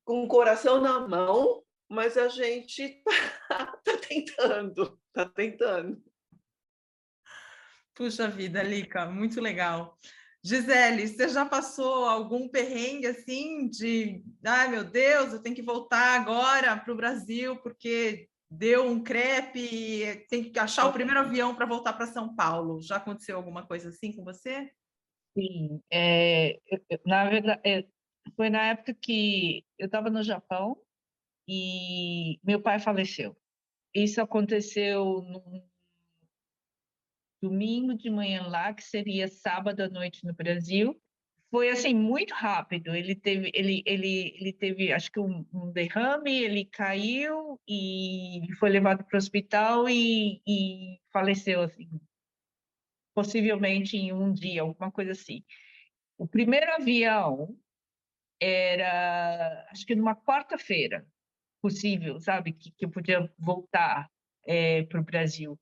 Speaker 2: com o coração na mão, mas a gente está tá tentando, está tentando.
Speaker 1: Puxa vida, Lica, muito legal. Gisele, você já passou algum perrengue assim de, ai meu Deus, eu tenho que voltar agora para o Brasil porque deu um crepe e tem que achar o primeiro avião para voltar para São Paulo. Já aconteceu alguma coisa assim com você?
Speaker 4: Sim, é, na verdade, é, foi na época que eu estava no Japão e meu pai faleceu. Isso aconteceu num domingo de manhã lá, que seria sábado à noite no Brasil. Foi assim muito rápido. Ele teve, ele, ele, ele teve, acho que um, um derrame. Ele caiu e foi levado para o hospital e, e faleceu assim. possivelmente em um dia, alguma coisa assim. O primeiro avião era, acho que numa quarta-feira, possível, sabe, que, que eu podia voltar é, para o Brasil.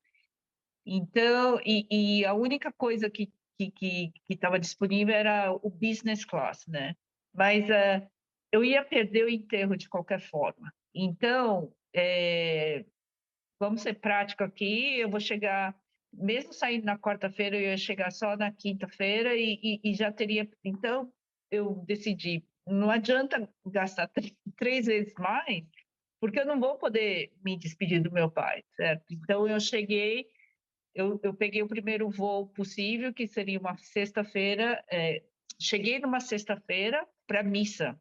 Speaker 4: Então, e, e, a única coisa que que estava disponível era o business class, né? Mas uh, eu ia perder o enterro de qualquer forma. Então, é, vamos ser prático aqui, eu vou chegar, mesmo saindo na quarta-feira, eu ia chegar só na quinta-feira e, e, e, já teria. Então, eu decidi, não adianta gastar três vezes mais, porque eu não vou poder me despedir do meu pai, certo? Então, eu cheguei, eu, eu peguei o primeiro voo possível, que seria uma sexta-feira, é, cheguei numa sexta-feira para missa,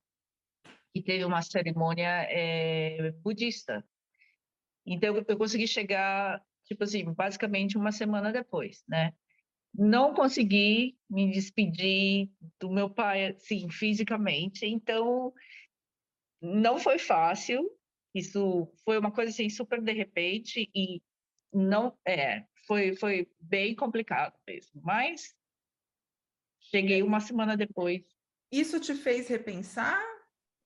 Speaker 4: e teve uma cerimônia é, budista. Então, eu consegui chegar, tipo assim, basicamente uma semana depois, né? Não consegui me despedir do meu pai, assim, fisicamente. Então, não foi fácil. Isso foi uma coisa, assim, super de repente e não... É, foi, foi bem complicado mesmo. Mas cheguei uma semana depois.
Speaker 1: Isso te fez repensar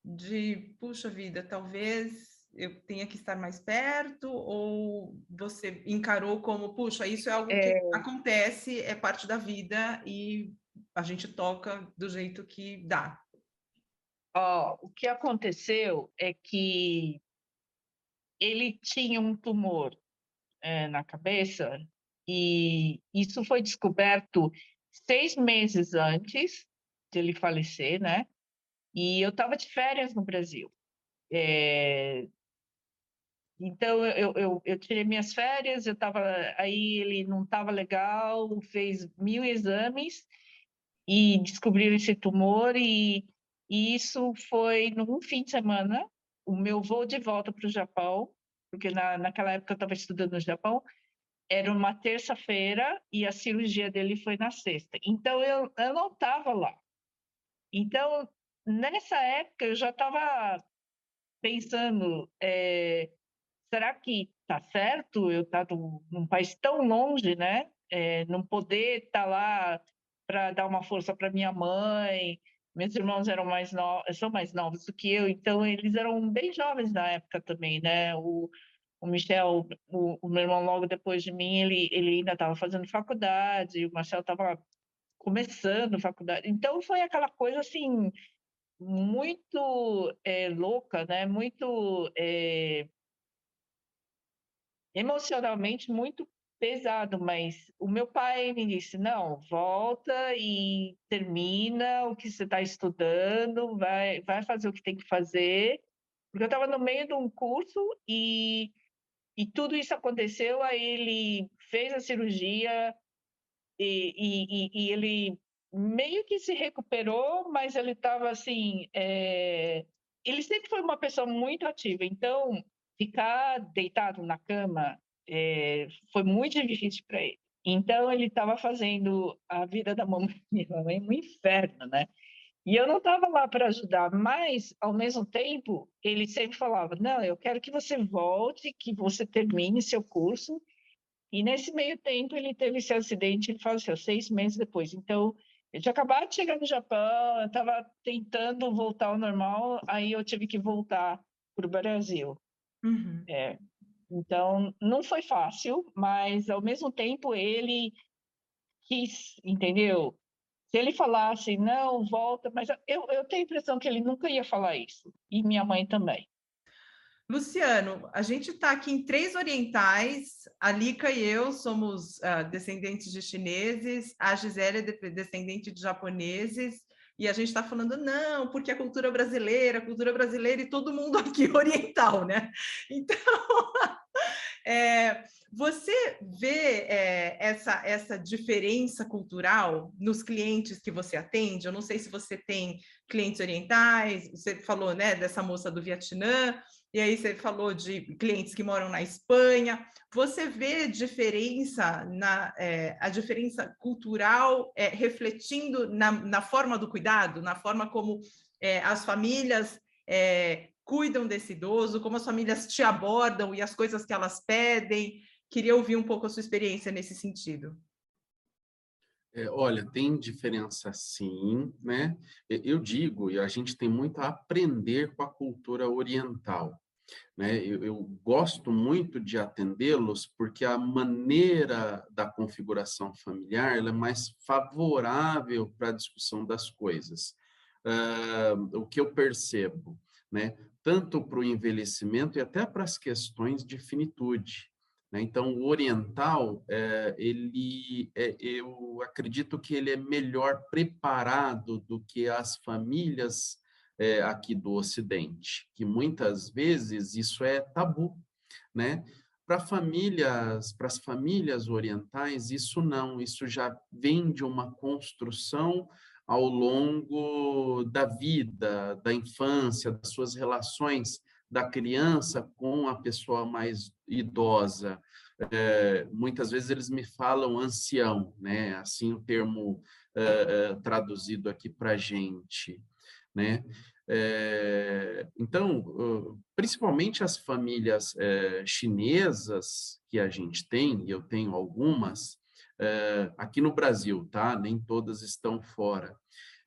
Speaker 1: de, puxa vida, talvez eu tenha que estar mais perto, ou você encarou como, puxa, isso é algo é... que acontece, é parte da vida e a gente toca do jeito que dá?
Speaker 4: Oh, o que aconteceu é que ele tinha um tumor é, na cabeça e isso foi descoberto seis meses antes de ele falecer, né? E eu estava de férias no Brasil. É, então, eu, eu, eu tirei minhas férias, eu estava aí, ele não estava legal, fez mil exames e descobriram esse tumor e, e isso foi num fim de semana, o meu voo de volta para o Japão, porque na, naquela época eu estava estudando no Japão, era uma terça-feira e a cirurgia dele foi na sexta. Então, eu, eu não estava lá. Então, nessa época, eu já estava pensando, é, será que está certo eu estar tá num, país tão longe, né? É, não poder estar tá lá para dar uma força para minha mãe. Meus irmãos eram mais novos, são mais novos do que eu, então eles eram bem jovens na época também, né? O, o Michel, o, o meu irmão logo depois de mim, ele, ele ainda estava fazendo faculdade, o Marcel estava começando faculdade. Então foi aquela coisa assim muito é, louca, né? Muito é, emocionalmente muito pesado, mas o meu pai me disse: não, volta e termina o que você está estudando, vai, vai fazer o que tem que fazer, porque eu estava no meio de um curso e, e tudo isso aconteceu, aí ele fez a cirurgia e, e, e ele meio que se recuperou, mas ele estava assim. É... Ele sempre foi uma pessoa muito ativa, então ficar deitado na cama é, foi muito difícil para ele. Então ele estava fazendo a vida da mamãe, mamãe um inferno, né? E eu não estava lá para ajudar, mas ao mesmo tempo ele sempre falava: não, eu quero que você volte, que você termine seu curso. E nesse meio tempo ele teve esse acidente, ele faleceu seis meses depois. Então eu tinha acabado de chegar no Japão, eu estava tentando voltar ao normal, aí eu tive que voltar para o Brasil. Uhum. É, então, não foi fácil, mas ao mesmo tempo ele quis, entendeu? Se ele falasse, não, volta, mas eu, eu tenho a impressão que ele nunca ia falar isso, e minha mãe também.
Speaker 1: Luciano, a gente está aqui em três orientais, a Lica e eu somos uh, descendentes de chineses, a Gisele é descendente de japoneses, e a gente está falando, não, porque a cultura brasileira, a cultura brasileira e todo mundo aqui oriental, né? Então, é, você vê é, essa, essa diferença cultural nos clientes que você atende? Eu não sei se você tem clientes orientais, você falou né, dessa moça do Vietnã, e aí você falou de clientes que moram na Espanha. Você vê diferença na é, a diferença cultural é, refletindo na, na, forma do cuidado, na forma como é, as famílias é, cuidam desse idoso, como as famílias te abordam e as coisas que elas pedem. Queria ouvir um pouco a sua experiência nesse sentido.
Speaker 3: É, olha, tem diferença sim, né? Eu digo, e a gente tem muito a aprender com a cultura oriental. Né? Eu, eu gosto muito de atendê-los porque a maneira da configuração familiar é mais favorável para a discussão das coisas. Uh, o que eu percebo, né? tanto para o envelhecimento e até para as questões de finitude. Né? Então, o oriental, é, ele, é, eu acredito que ele é melhor preparado do que as famílias é, aqui do Ocidente, que muitas vezes isso é tabu, né? Para famílias, para as famílias orientais, isso não, isso já vem de uma construção ao longo da vida, da infância, das suas relações da criança com a pessoa mais idosa. É, muitas vezes eles me falam ancião, né? Assim o termo é, traduzido aqui para gente, né? É, então, principalmente as famílias chinesas que a gente tem, e eu tenho algumas aqui no Brasil, tá? Nem todas estão fora.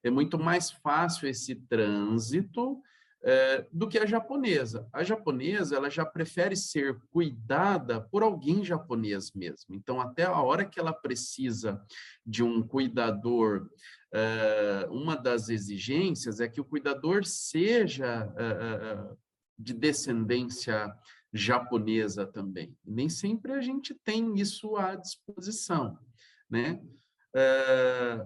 Speaker 3: É muito mais fácil esse trânsito é, do que a japonesa. A japonesa ela já prefere ser cuidada por alguém japonês mesmo. Então, até a hora que ela precisa de um cuidador, é, uma das exigências é que o cuidador seja é, de descendência japonesa também. Nem sempre a gente tem isso à disposição, né?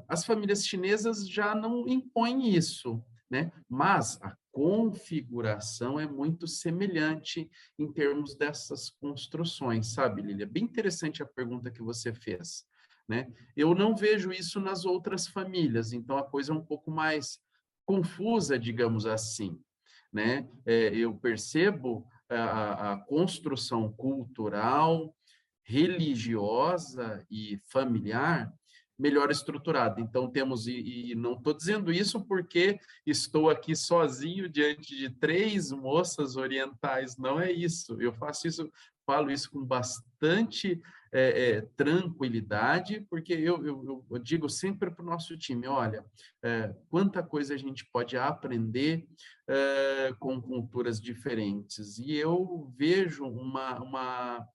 Speaker 3: as famílias chinesas já não impõem isso, né? Mas a configuração é muito semelhante em termos dessas construções, sabe, Lília? Bem interessante a pergunta que você fez, né? Eu não vejo isso nas outras famílias, então a coisa é um pouco mais confusa, digamos assim, né? É, eu percebo a, a construção cultural, religiosa e familiar melhor estruturada. Então, temos, e, e não estou dizendo isso porque estou aqui sozinho diante de três moças orientais, não é isso. Eu faço isso, falo isso com bastante é, é, tranquilidade, porque eu, eu, eu digo sempre para o nosso time: olha, é, quanta coisa a gente pode aprender é, com culturas diferentes. E eu vejo uma, uma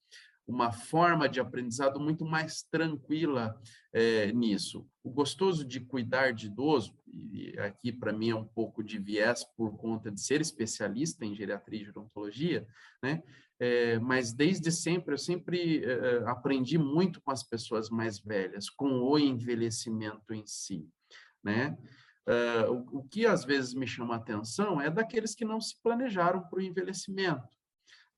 Speaker 3: uma forma de aprendizado muito mais tranquila é, nisso. O gostoso de cuidar de idoso, e aqui para mim é um pouco de viés por conta de ser especialista em geriatria e gerontologia, né? É, mas desde sempre, eu sempre é, aprendi muito com as pessoas mais velhas, com o envelhecimento em si, né? Uh, o, o, que às vezes me chama atenção é daqueles que não se planejaram para o envelhecimento,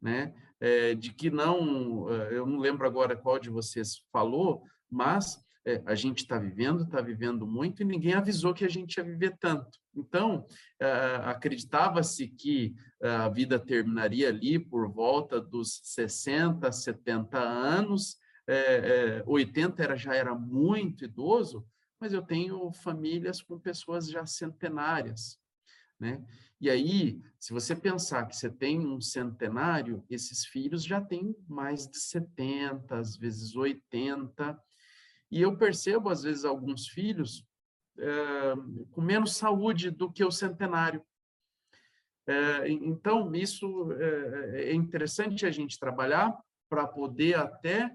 Speaker 3: né? É, de que não, eu não lembro agora qual de vocês falou, mas é, a gente está vivendo, está vivendo muito e ninguém avisou que a gente ia viver tanto. Então, é, acreditava-se que a vida terminaria ali por volta dos 60, 70 anos, é, 80 era, já era muito idoso, mas eu tenho famílias com pessoas já centenárias, né? E aí, se você pensar que você tem um centenário, esses filhos já têm mais de 70, às vezes 80, e eu percebo, às vezes, alguns filhos é, com menos saúde do que o centenário. É, então, isso é, é interessante a gente trabalhar para poder até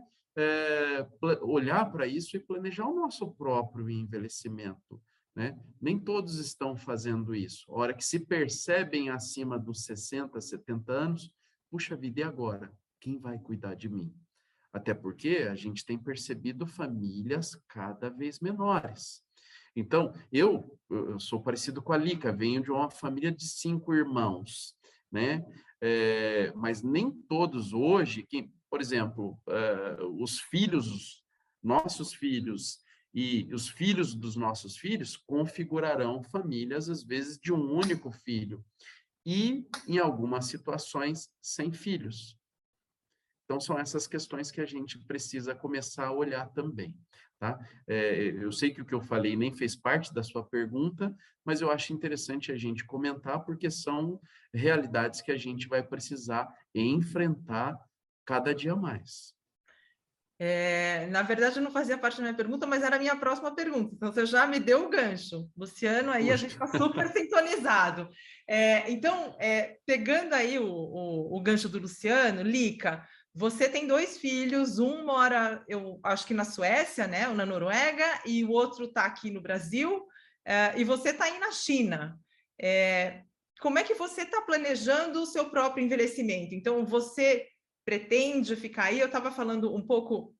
Speaker 3: olhar para isso e planejar o nosso próprio envelhecimento. Né? Nem todos estão fazendo isso. A hora que se percebem acima dos 60, 70 anos, puxa vida, e agora? Quem vai cuidar de mim? Até porque a gente tem percebido famílias cada vez menores. Então, eu, eu sou parecido com a Lica, venho de uma família de cinco irmãos, né? É, mas nem todos hoje, que, por exemplo, uh, os filhos, nossos filhos e os filhos dos nossos filhos configurarão famílias, às vezes, de um único filho, e, em algumas situações, sem filhos. Então, são essas questões que a gente precisa começar a olhar também. Tá? É, eu sei que o que eu falei nem fez parte da sua pergunta, mas eu acho interessante a gente comentar, porque são realidades que a gente vai precisar enfrentar cada dia mais.
Speaker 1: É, na verdade, não fazia parte da minha pergunta, mas era a minha próxima pergunta. Então, você já me deu o gancho. Luciano, aí a gente está super sintonizado. É, então, é, pegando aí o, o, o, gancho do Luciano, Lica, você tem dois filhos, um mora, eu acho que na Suécia, né, ou na Noruega, e o outro está aqui no Brasil, é, e você está aí na China. É, como é que você está planejando o seu próprio envelhecimento? Então, você pretende ficar aí? Eu estava falando um pouco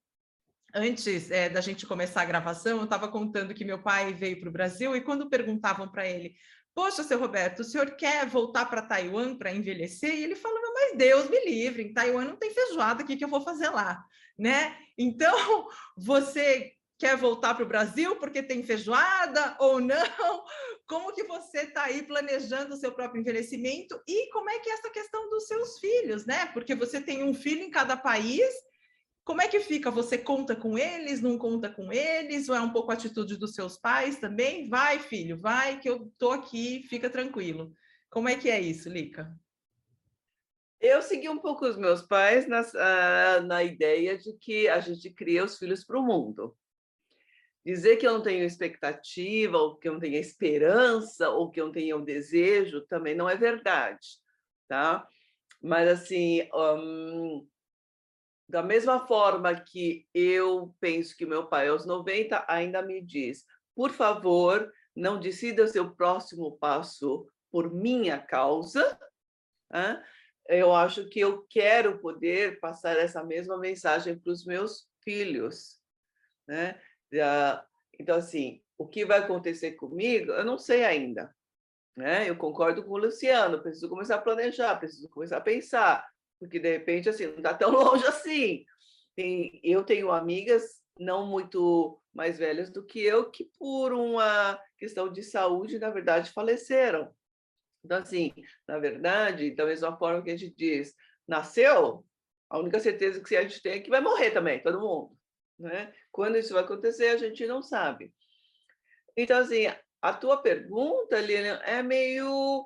Speaker 1: antes é, da gente começar a gravação, eu estava contando que meu pai veio para o Brasil e quando perguntavam para ele, poxa, seu Roberto, o senhor quer voltar para Taiwan para envelhecer? E ele falava, mas Deus me livre, em Taiwan não tem feijoada, o que, que eu vou fazer lá? Né? Então, você quer voltar para o Brasil porque tem feijoada ou não? Como que você está aí planejando o seu próprio envelhecimento e como é que é essa questão dos seus filhos, né? Porque você tem um filho em cada país. Como é que fica? Você conta com eles, não conta com eles? Ou é um pouco a atitude dos seus pais também? Vai, filho, vai, que eu tô aqui, fica tranquilo. Como é que é isso, Lica?
Speaker 2: Eu segui um pouco os meus pais na, uh, na ideia de que a gente cria os filhos para o mundo. Dizer que eu não tenho expectativa, ou que eu não tenho esperança, ou que eu não tenho desejo, também não é verdade, tá? Mas, assim, um, da mesma forma que eu penso que meu pai, aos 90, ainda me diz, por favor, não decida o seu próximo passo por minha causa, né? eu acho que eu quero poder passar essa mesma mensagem para os meus filhos, né? Então, assim, o que vai acontecer comigo, eu não sei ainda. Né? Eu concordo com o Luciano, preciso começar a planejar, preciso começar a pensar, porque de repente, assim, não está tão longe assim. Tem, eu tenho amigas não muito mais velhas do que eu, que por uma questão de saúde, na verdade, faleceram. Então, assim, na verdade, da mesma forma que a gente diz, nasceu, a única certeza que a gente tem é que vai morrer também, todo mundo. Né? Quando isso vai acontecer, a gente não sabe. Então, assim, a tua pergunta, Lilian, é meio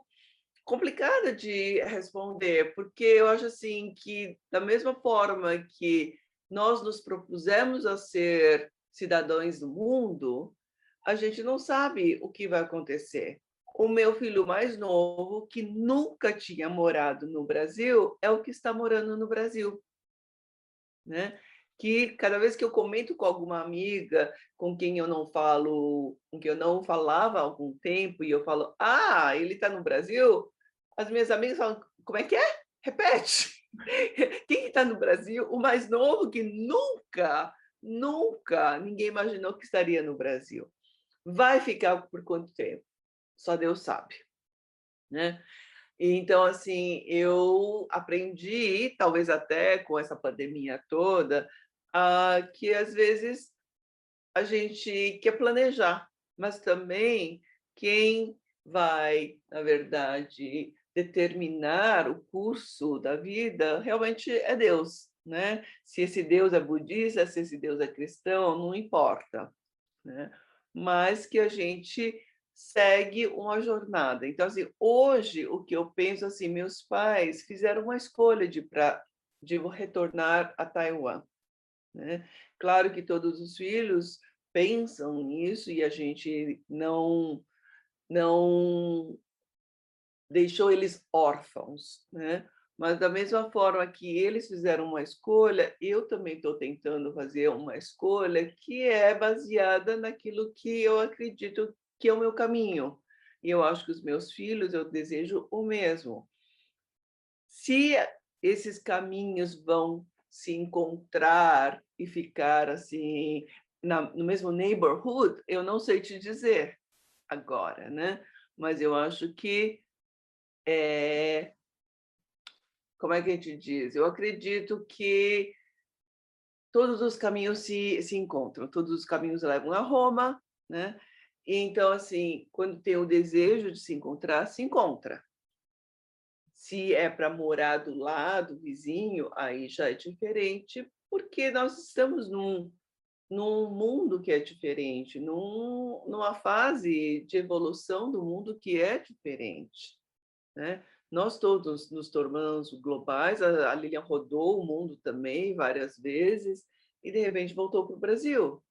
Speaker 2: complicada de responder, porque eu acho assim que, da mesma forma que nós nos propusemos a ser cidadãos do mundo, a gente não sabe o que vai acontecer. O meu filho mais novo, que nunca tinha morado no Brasil, é o que está morando no Brasil. Né? Que cada vez que eu comento com alguma amiga com quem eu não falo, com quem eu não falava há algum tempo, e eu falo, ah, ele está no Brasil, as minhas amigas falam, como é que é? Repete. Quem está no Brasil? O mais novo que nunca, nunca ninguém imaginou que estaria no Brasil. Vai ficar por quanto tempo? Só Deus sabe, né? Então, assim, eu aprendi, talvez até com essa pandemia toda, uh, que às vezes a gente quer planejar, mas também quem vai, na verdade, determinar o curso da vida realmente é Deus, né? Se esse Deus é budista, se esse Deus é cristão, não importa, né? Mas que a gente segue uma jornada. Então, assim, hoje o que eu penso assim, meus pais fizeram uma escolha de para de retornar a Taiwan. Né? Claro que todos os filhos pensam nisso e a gente não não deixou eles órfãos, né? Mas da mesma forma que eles fizeram uma escolha, eu também estou tentando fazer uma escolha que é baseada naquilo que eu acredito que é o meu caminho. E eu acho que os meus filhos, eu desejo o mesmo. Se esses caminhos vão se encontrar e ficar assim na, no mesmo neighborhood, eu não sei te dizer agora, né? Mas eu acho que é, como é que a gente diz? Eu acredito que todos os caminhos se, se encontram, todos os caminhos levam a Roma, né? Então, assim, quando tem o desejo de se encontrar, se encontra. Se é para morar do lado, vizinho, aí já é diferente, porque nós estamos num, num mundo que é diferente, num, numa fase de evolução do mundo que é diferente. Né? Nós todos nos tornamos globais, a, a Lilian rodou o mundo também várias vezes, e de repente voltou para o Brasil,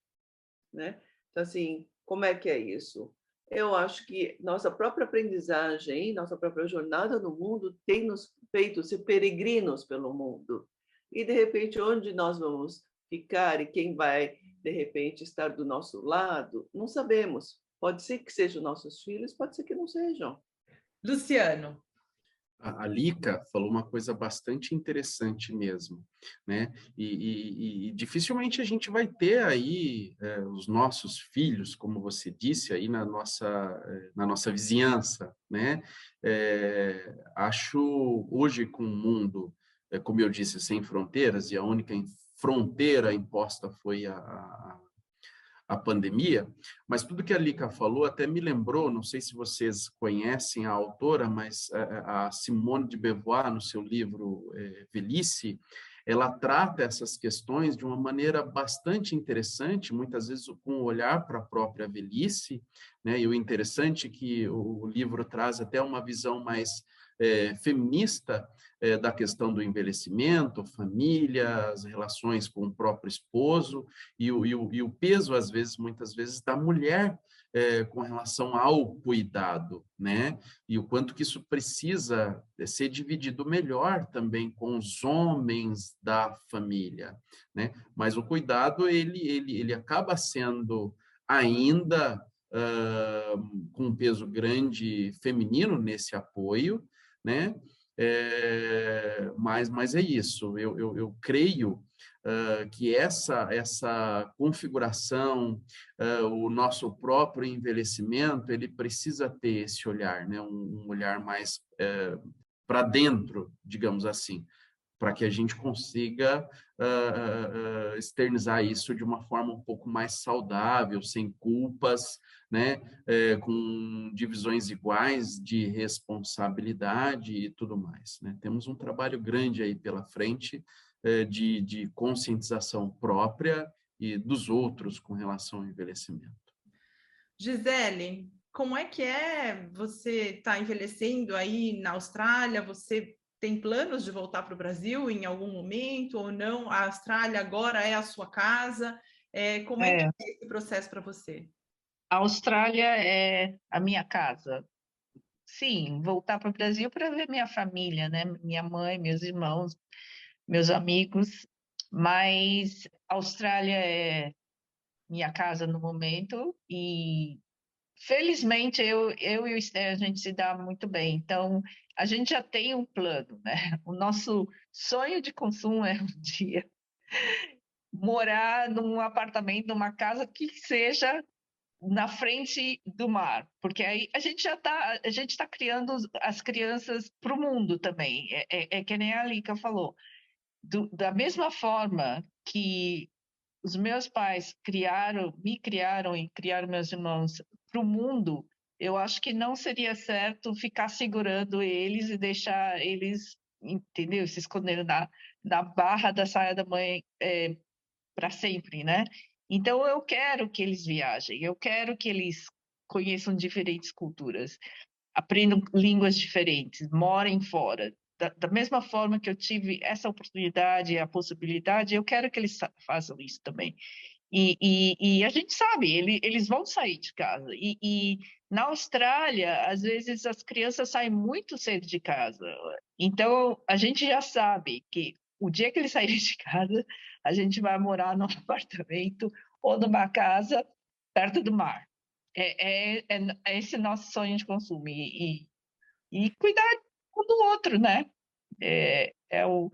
Speaker 2: né? Então assim, como é que é isso? Eu acho que nossa própria aprendizagem, nossa própria jornada no mundo tem nos feito ser peregrinos pelo mundo. E de repente onde nós vamos ficar e quem vai de repente estar do nosso lado, não sabemos. Pode ser que sejam nossos filhos, pode ser que não sejam.
Speaker 1: Luciano,
Speaker 3: a, Lica falou uma coisa bastante interessante mesmo, né? E, e, e dificilmente a gente vai ter aí é, os nossos filhos, como você disse, aí na nossa, é, na nossa vizinhança, né? É, acho hoje com o mundo, é, como eu disse, sem fronteiras, e a única fronteira imposta foi a, a a pandemia, mas tudo que a Lica falou até me lembrou, não sei se vocês conhecem a autora, mas eh, eh, a Simone de Beauvoir, no seu livro é, Velhice, ela trata essas questões de uma maneira bastante interessante, muitas vezes com um olhar para a própria velhice, né? E o interessante é que o livro traz até uma visão mais é, feminista é, da questão do envelhecimento, família, as relações com o próprio esposo e o, e o, e o peso, às vezes, muitas vezes, da mulher é, com relação ao cuidado, né? E o quanto que isso precisa ser dividido melhor também com os homens da família, né? Mas o cuidado, ele, ele, ele acaba sendo ainda uh, com um peso grande feminino nesse apoio, né? É, mas, mas é isso, eu, eu, eu creio uh, que essa, essa configuração, uh, o nosso próprio envelhecimento, ele precisa ter esse olhar, né? um, um olhar mais uh, para dentro, digamos assim, para que a gente consiga uh, uh, externizar isso de uma forma um pouco mais saudável, sem culpas, né, é, com divisões iguais de responsabilidade e tudo mais. Né? Temos um trabalho grande aí pela frente é, de, de conscientização própria e dos outros com relação ao envelhecimento.
Speaker 1: Gisele, como é que é você está envelhecendo aí na Austrália? Você tem planos de voltar para o Brasil em algum momento ou não? A Austrália agora é a sua casa? É, como é, é que é esse processo para você?
Speaker 4: A Austrália é a minha casa. Sim, voltar para o Brasil para ver minha família, né? Minha mãe, meus irmãos, meus amigos. Mas a Austrália é minha casa no momento e felizmente eu, eu e o Esther a gente se dá muito bem. Então a gente já tem um plano, né? O nosso sonho de consumo é um dia morar num apartamento, numa casa que seja na frente do mar, porque aí a gente já está a gente está criando as crianças para o mundo também. É, é, é, que nem a Lika falou. Do, da mesma forma que os meus pais criaram, me criaram e criaram meus irmãos para o mundo, eu acho que não seria certo ficar segurando eles e deixar eles, entendeu? Se escondendo na, na barra da saia da mãe é, para sempre, né? Então, eu quero que eles viajem, eu quero que eles conheçam diferentes culturas, aprendam línguas diferentes, morem fora. Da, da mesma forma que eu tive essa oportunidade, a possibilidade, eu quero que eles façam isso também. E, e, e, a gente sabe, ele, eles vão sair de casa. E, e, na Austrália, às vezes as crianças saem muito cedo de casa. Então, a gente já sabe que o dia que eles saírem de casa, a gente vai morar num apartamento ou numa casa perto do mar. É, é, é, é esse nosso sonho de consumo. E, e, cuidar um do outro, né? É, é o...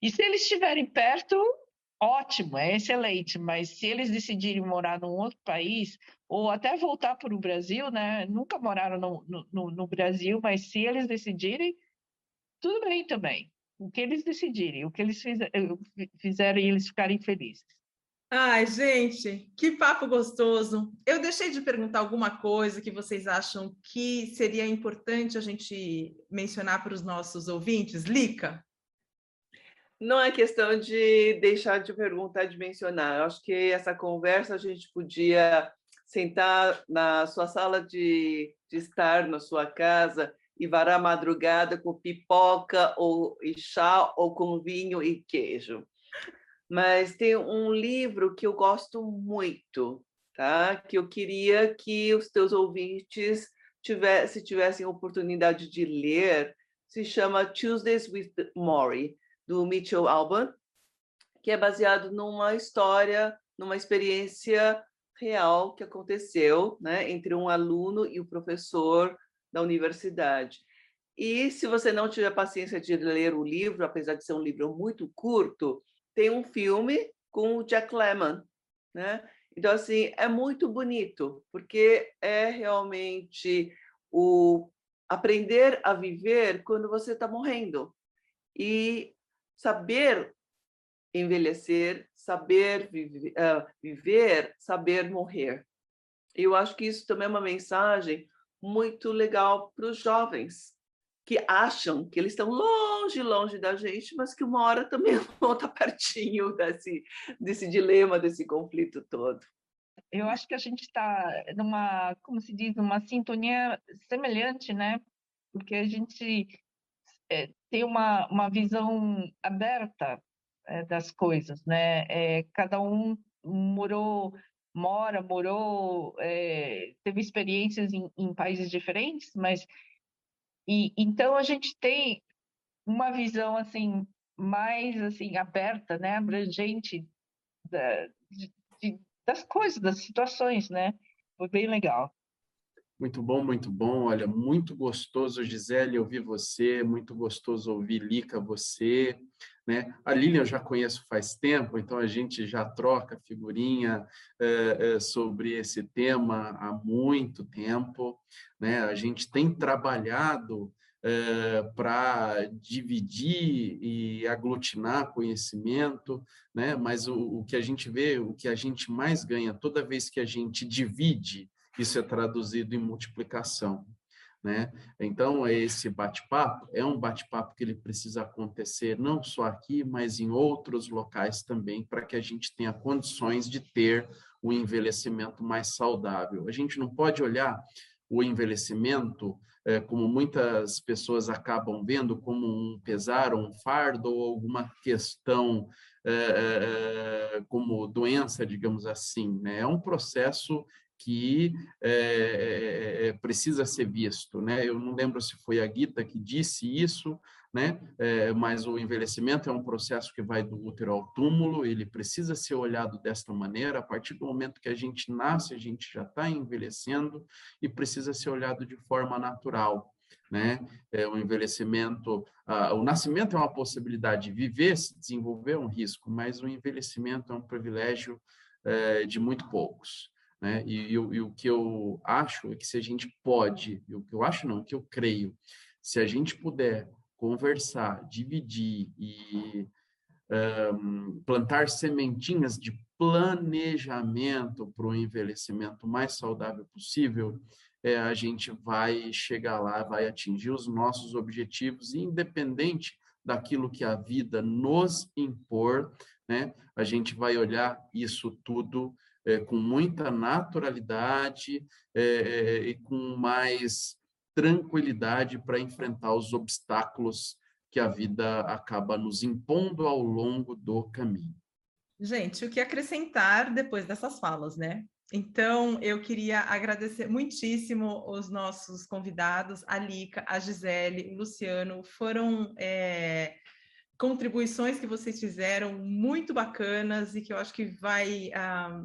Speaker 4: E se eles estiverem perto, ótimo, é excelente, mas se eles decidirem morar num outro país, ou até voltar para o Brasil, né? Nunca moraram no, no, no, Brasil, mas se eles decidirem, tudo bem também. O que eles decidirem, o que eles fizerem eles ficarem felizes.
Speaker 1: Ai, gente, que papo gostoso. Eu deixei de perguntar alguma coisa que vocês acham que seria importante a gente mencionar para os nossos ouvintes? Lica?
Speaker 2: Não é questão de deixar de perguntar, de mencionar. Eu acho que essa conversa a gente podia sentar na sua sala de, de estar, na sua casa, e varar a madrugada com pipoca ou chá ou com vinho e queijo. mas tem um livro que eu gosto muito, tá? Que eu queria que os teus ouvintes tivesse, tivessem oportunidade de ler, se chama Tuesdays with Maury, do Mitchell Alban, que é baseado numa história, numa experiência real que aconteceu né, entre um aluno e o professor da universidade. E se você não tiver paciência de ler o livro, apesar de ser um livro muito curto, tem um filme com o Jack Lemmon, né? Então, assim, é muito bonito, porque é realmente o aprender a viver quando você está morrendo. E saber envelhecer, saber viver, uh, viver, saber morrer. Eu acho que isso também é uma mensagem muito legal para os jovens, que acham que eles estão longe, longe da gente, mas que uma hora também vão estar pertinho desse, desse dilema, desse conflito todo.
Speaker 4: Eu acho que a gente está numa, como se diz, uma sintonia semelhante, né? Porque a gente é, tem uma, uma visão aberta é, das coisas, né? É, cada um morou, mora, morou, teve experiências em, em, países diferentes, mas e então a gente tem uma visão assim mais assim aberta, né, abrangente da, de, de, das coisas, das situações, né? Foi bem legal.
Speaker 3: Muito bom, muito bom. Olha, muito gostoso, Gisele, ouvir você, muito gostoso ouvir Lica, você. Né? A Lilian eu já conheço faz tempo, então a gente já troca figurinha é, é, sobre esse tema há muito tempo. Né? A gente tem trabalhado é, para dividir e aglutinar conhecimento, né? mas o, o que a gente vê, o que a gente mais ganha toda vez que a gente divide, isso é traduzido em multiplicação. Né? Então, esse bate-papo é um bate-papo que ele precisa acontecer não só aqui, mas em outros locais também, para que a gente tenha condições de ter o envelhecimento mais saudável. A gente não pode olhar o envelhecimento, é, como muitas pessoas acabam vendo, como um pesar, um fardo ou alguma questão é, é, como doença, digamos assim. Né? É um processo que é, precisa ser visto, né? Eu não lembro se foi a Gita que disse isso, né? É, mas o envelhecimento é um processo que vai do útero ao túmulo, ele precisa ser olhado desta maneira. A partir do momento que a gente nasce, a gente já está envelhecendo e precisa ser olhado de forma natural. Né? É, o envelhecimento, o nascimento é uma possibilidade, viver, se desenvolver é um risco, mas o envelhecimento é um privilégio de muito poucos. Né? E, e, e, o que eu acho é que se a gente pode, o que eu acho não, o que eu creio, se a gente puder conversar, dividir e um, plantar sementinhas de planejamento para o envelhecimento mais saudável possível, é, a gente vai chegar lá, vai atingir os nossos objetivos, independente daquilo que a vida nos impor, né? A gente vai olhar isso tudo é, com muita naturalidade é, é, e com mais tranquilidade para enfrentar os obstáculos que a vida acaba nos impondo ao longo do caminho.
Speaker 1: Gente, o que acrescentar depois dessas falas, né? Então, eu queria agradecer muitíssimo os nossos convidados, a Lica, a Gisele, o Luciano, foram é, contribuições que vocês fizeram muito bacanas e que eu acho que vai ah,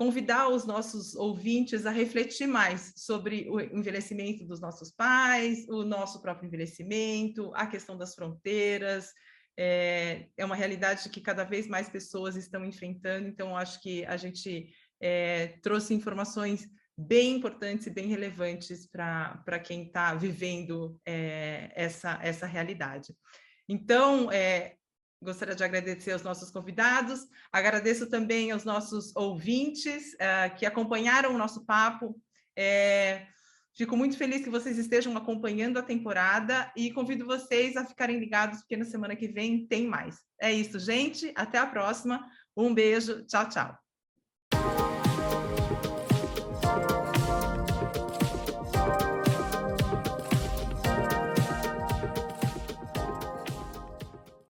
Speaker 1: convidar os nossos ouvintes a refletir mais sobre o envelhecimento dos nossos pais, o nosso próprio envelhecimento, a questão das fronteiras. É, é uma realidade que cada vez mais pessoas estão enfrentando, então acho que a gente é, trouxe informações bem importantes e bem relevantes para quem está vivendo é, essa, essa realidade. Então, é, Gostaria de agradecer aos nossos convidados, agradeço também aos nossos ouvintes uh, que acompanharam o nosso papo. É, fico muito feliz que vocês estejam acompanhando a temporada e convido vocês a ficarem ligados, porque na semana que vem tem mais. É isso, gente. Até a próxima. Um beijo. Tchau, tchau.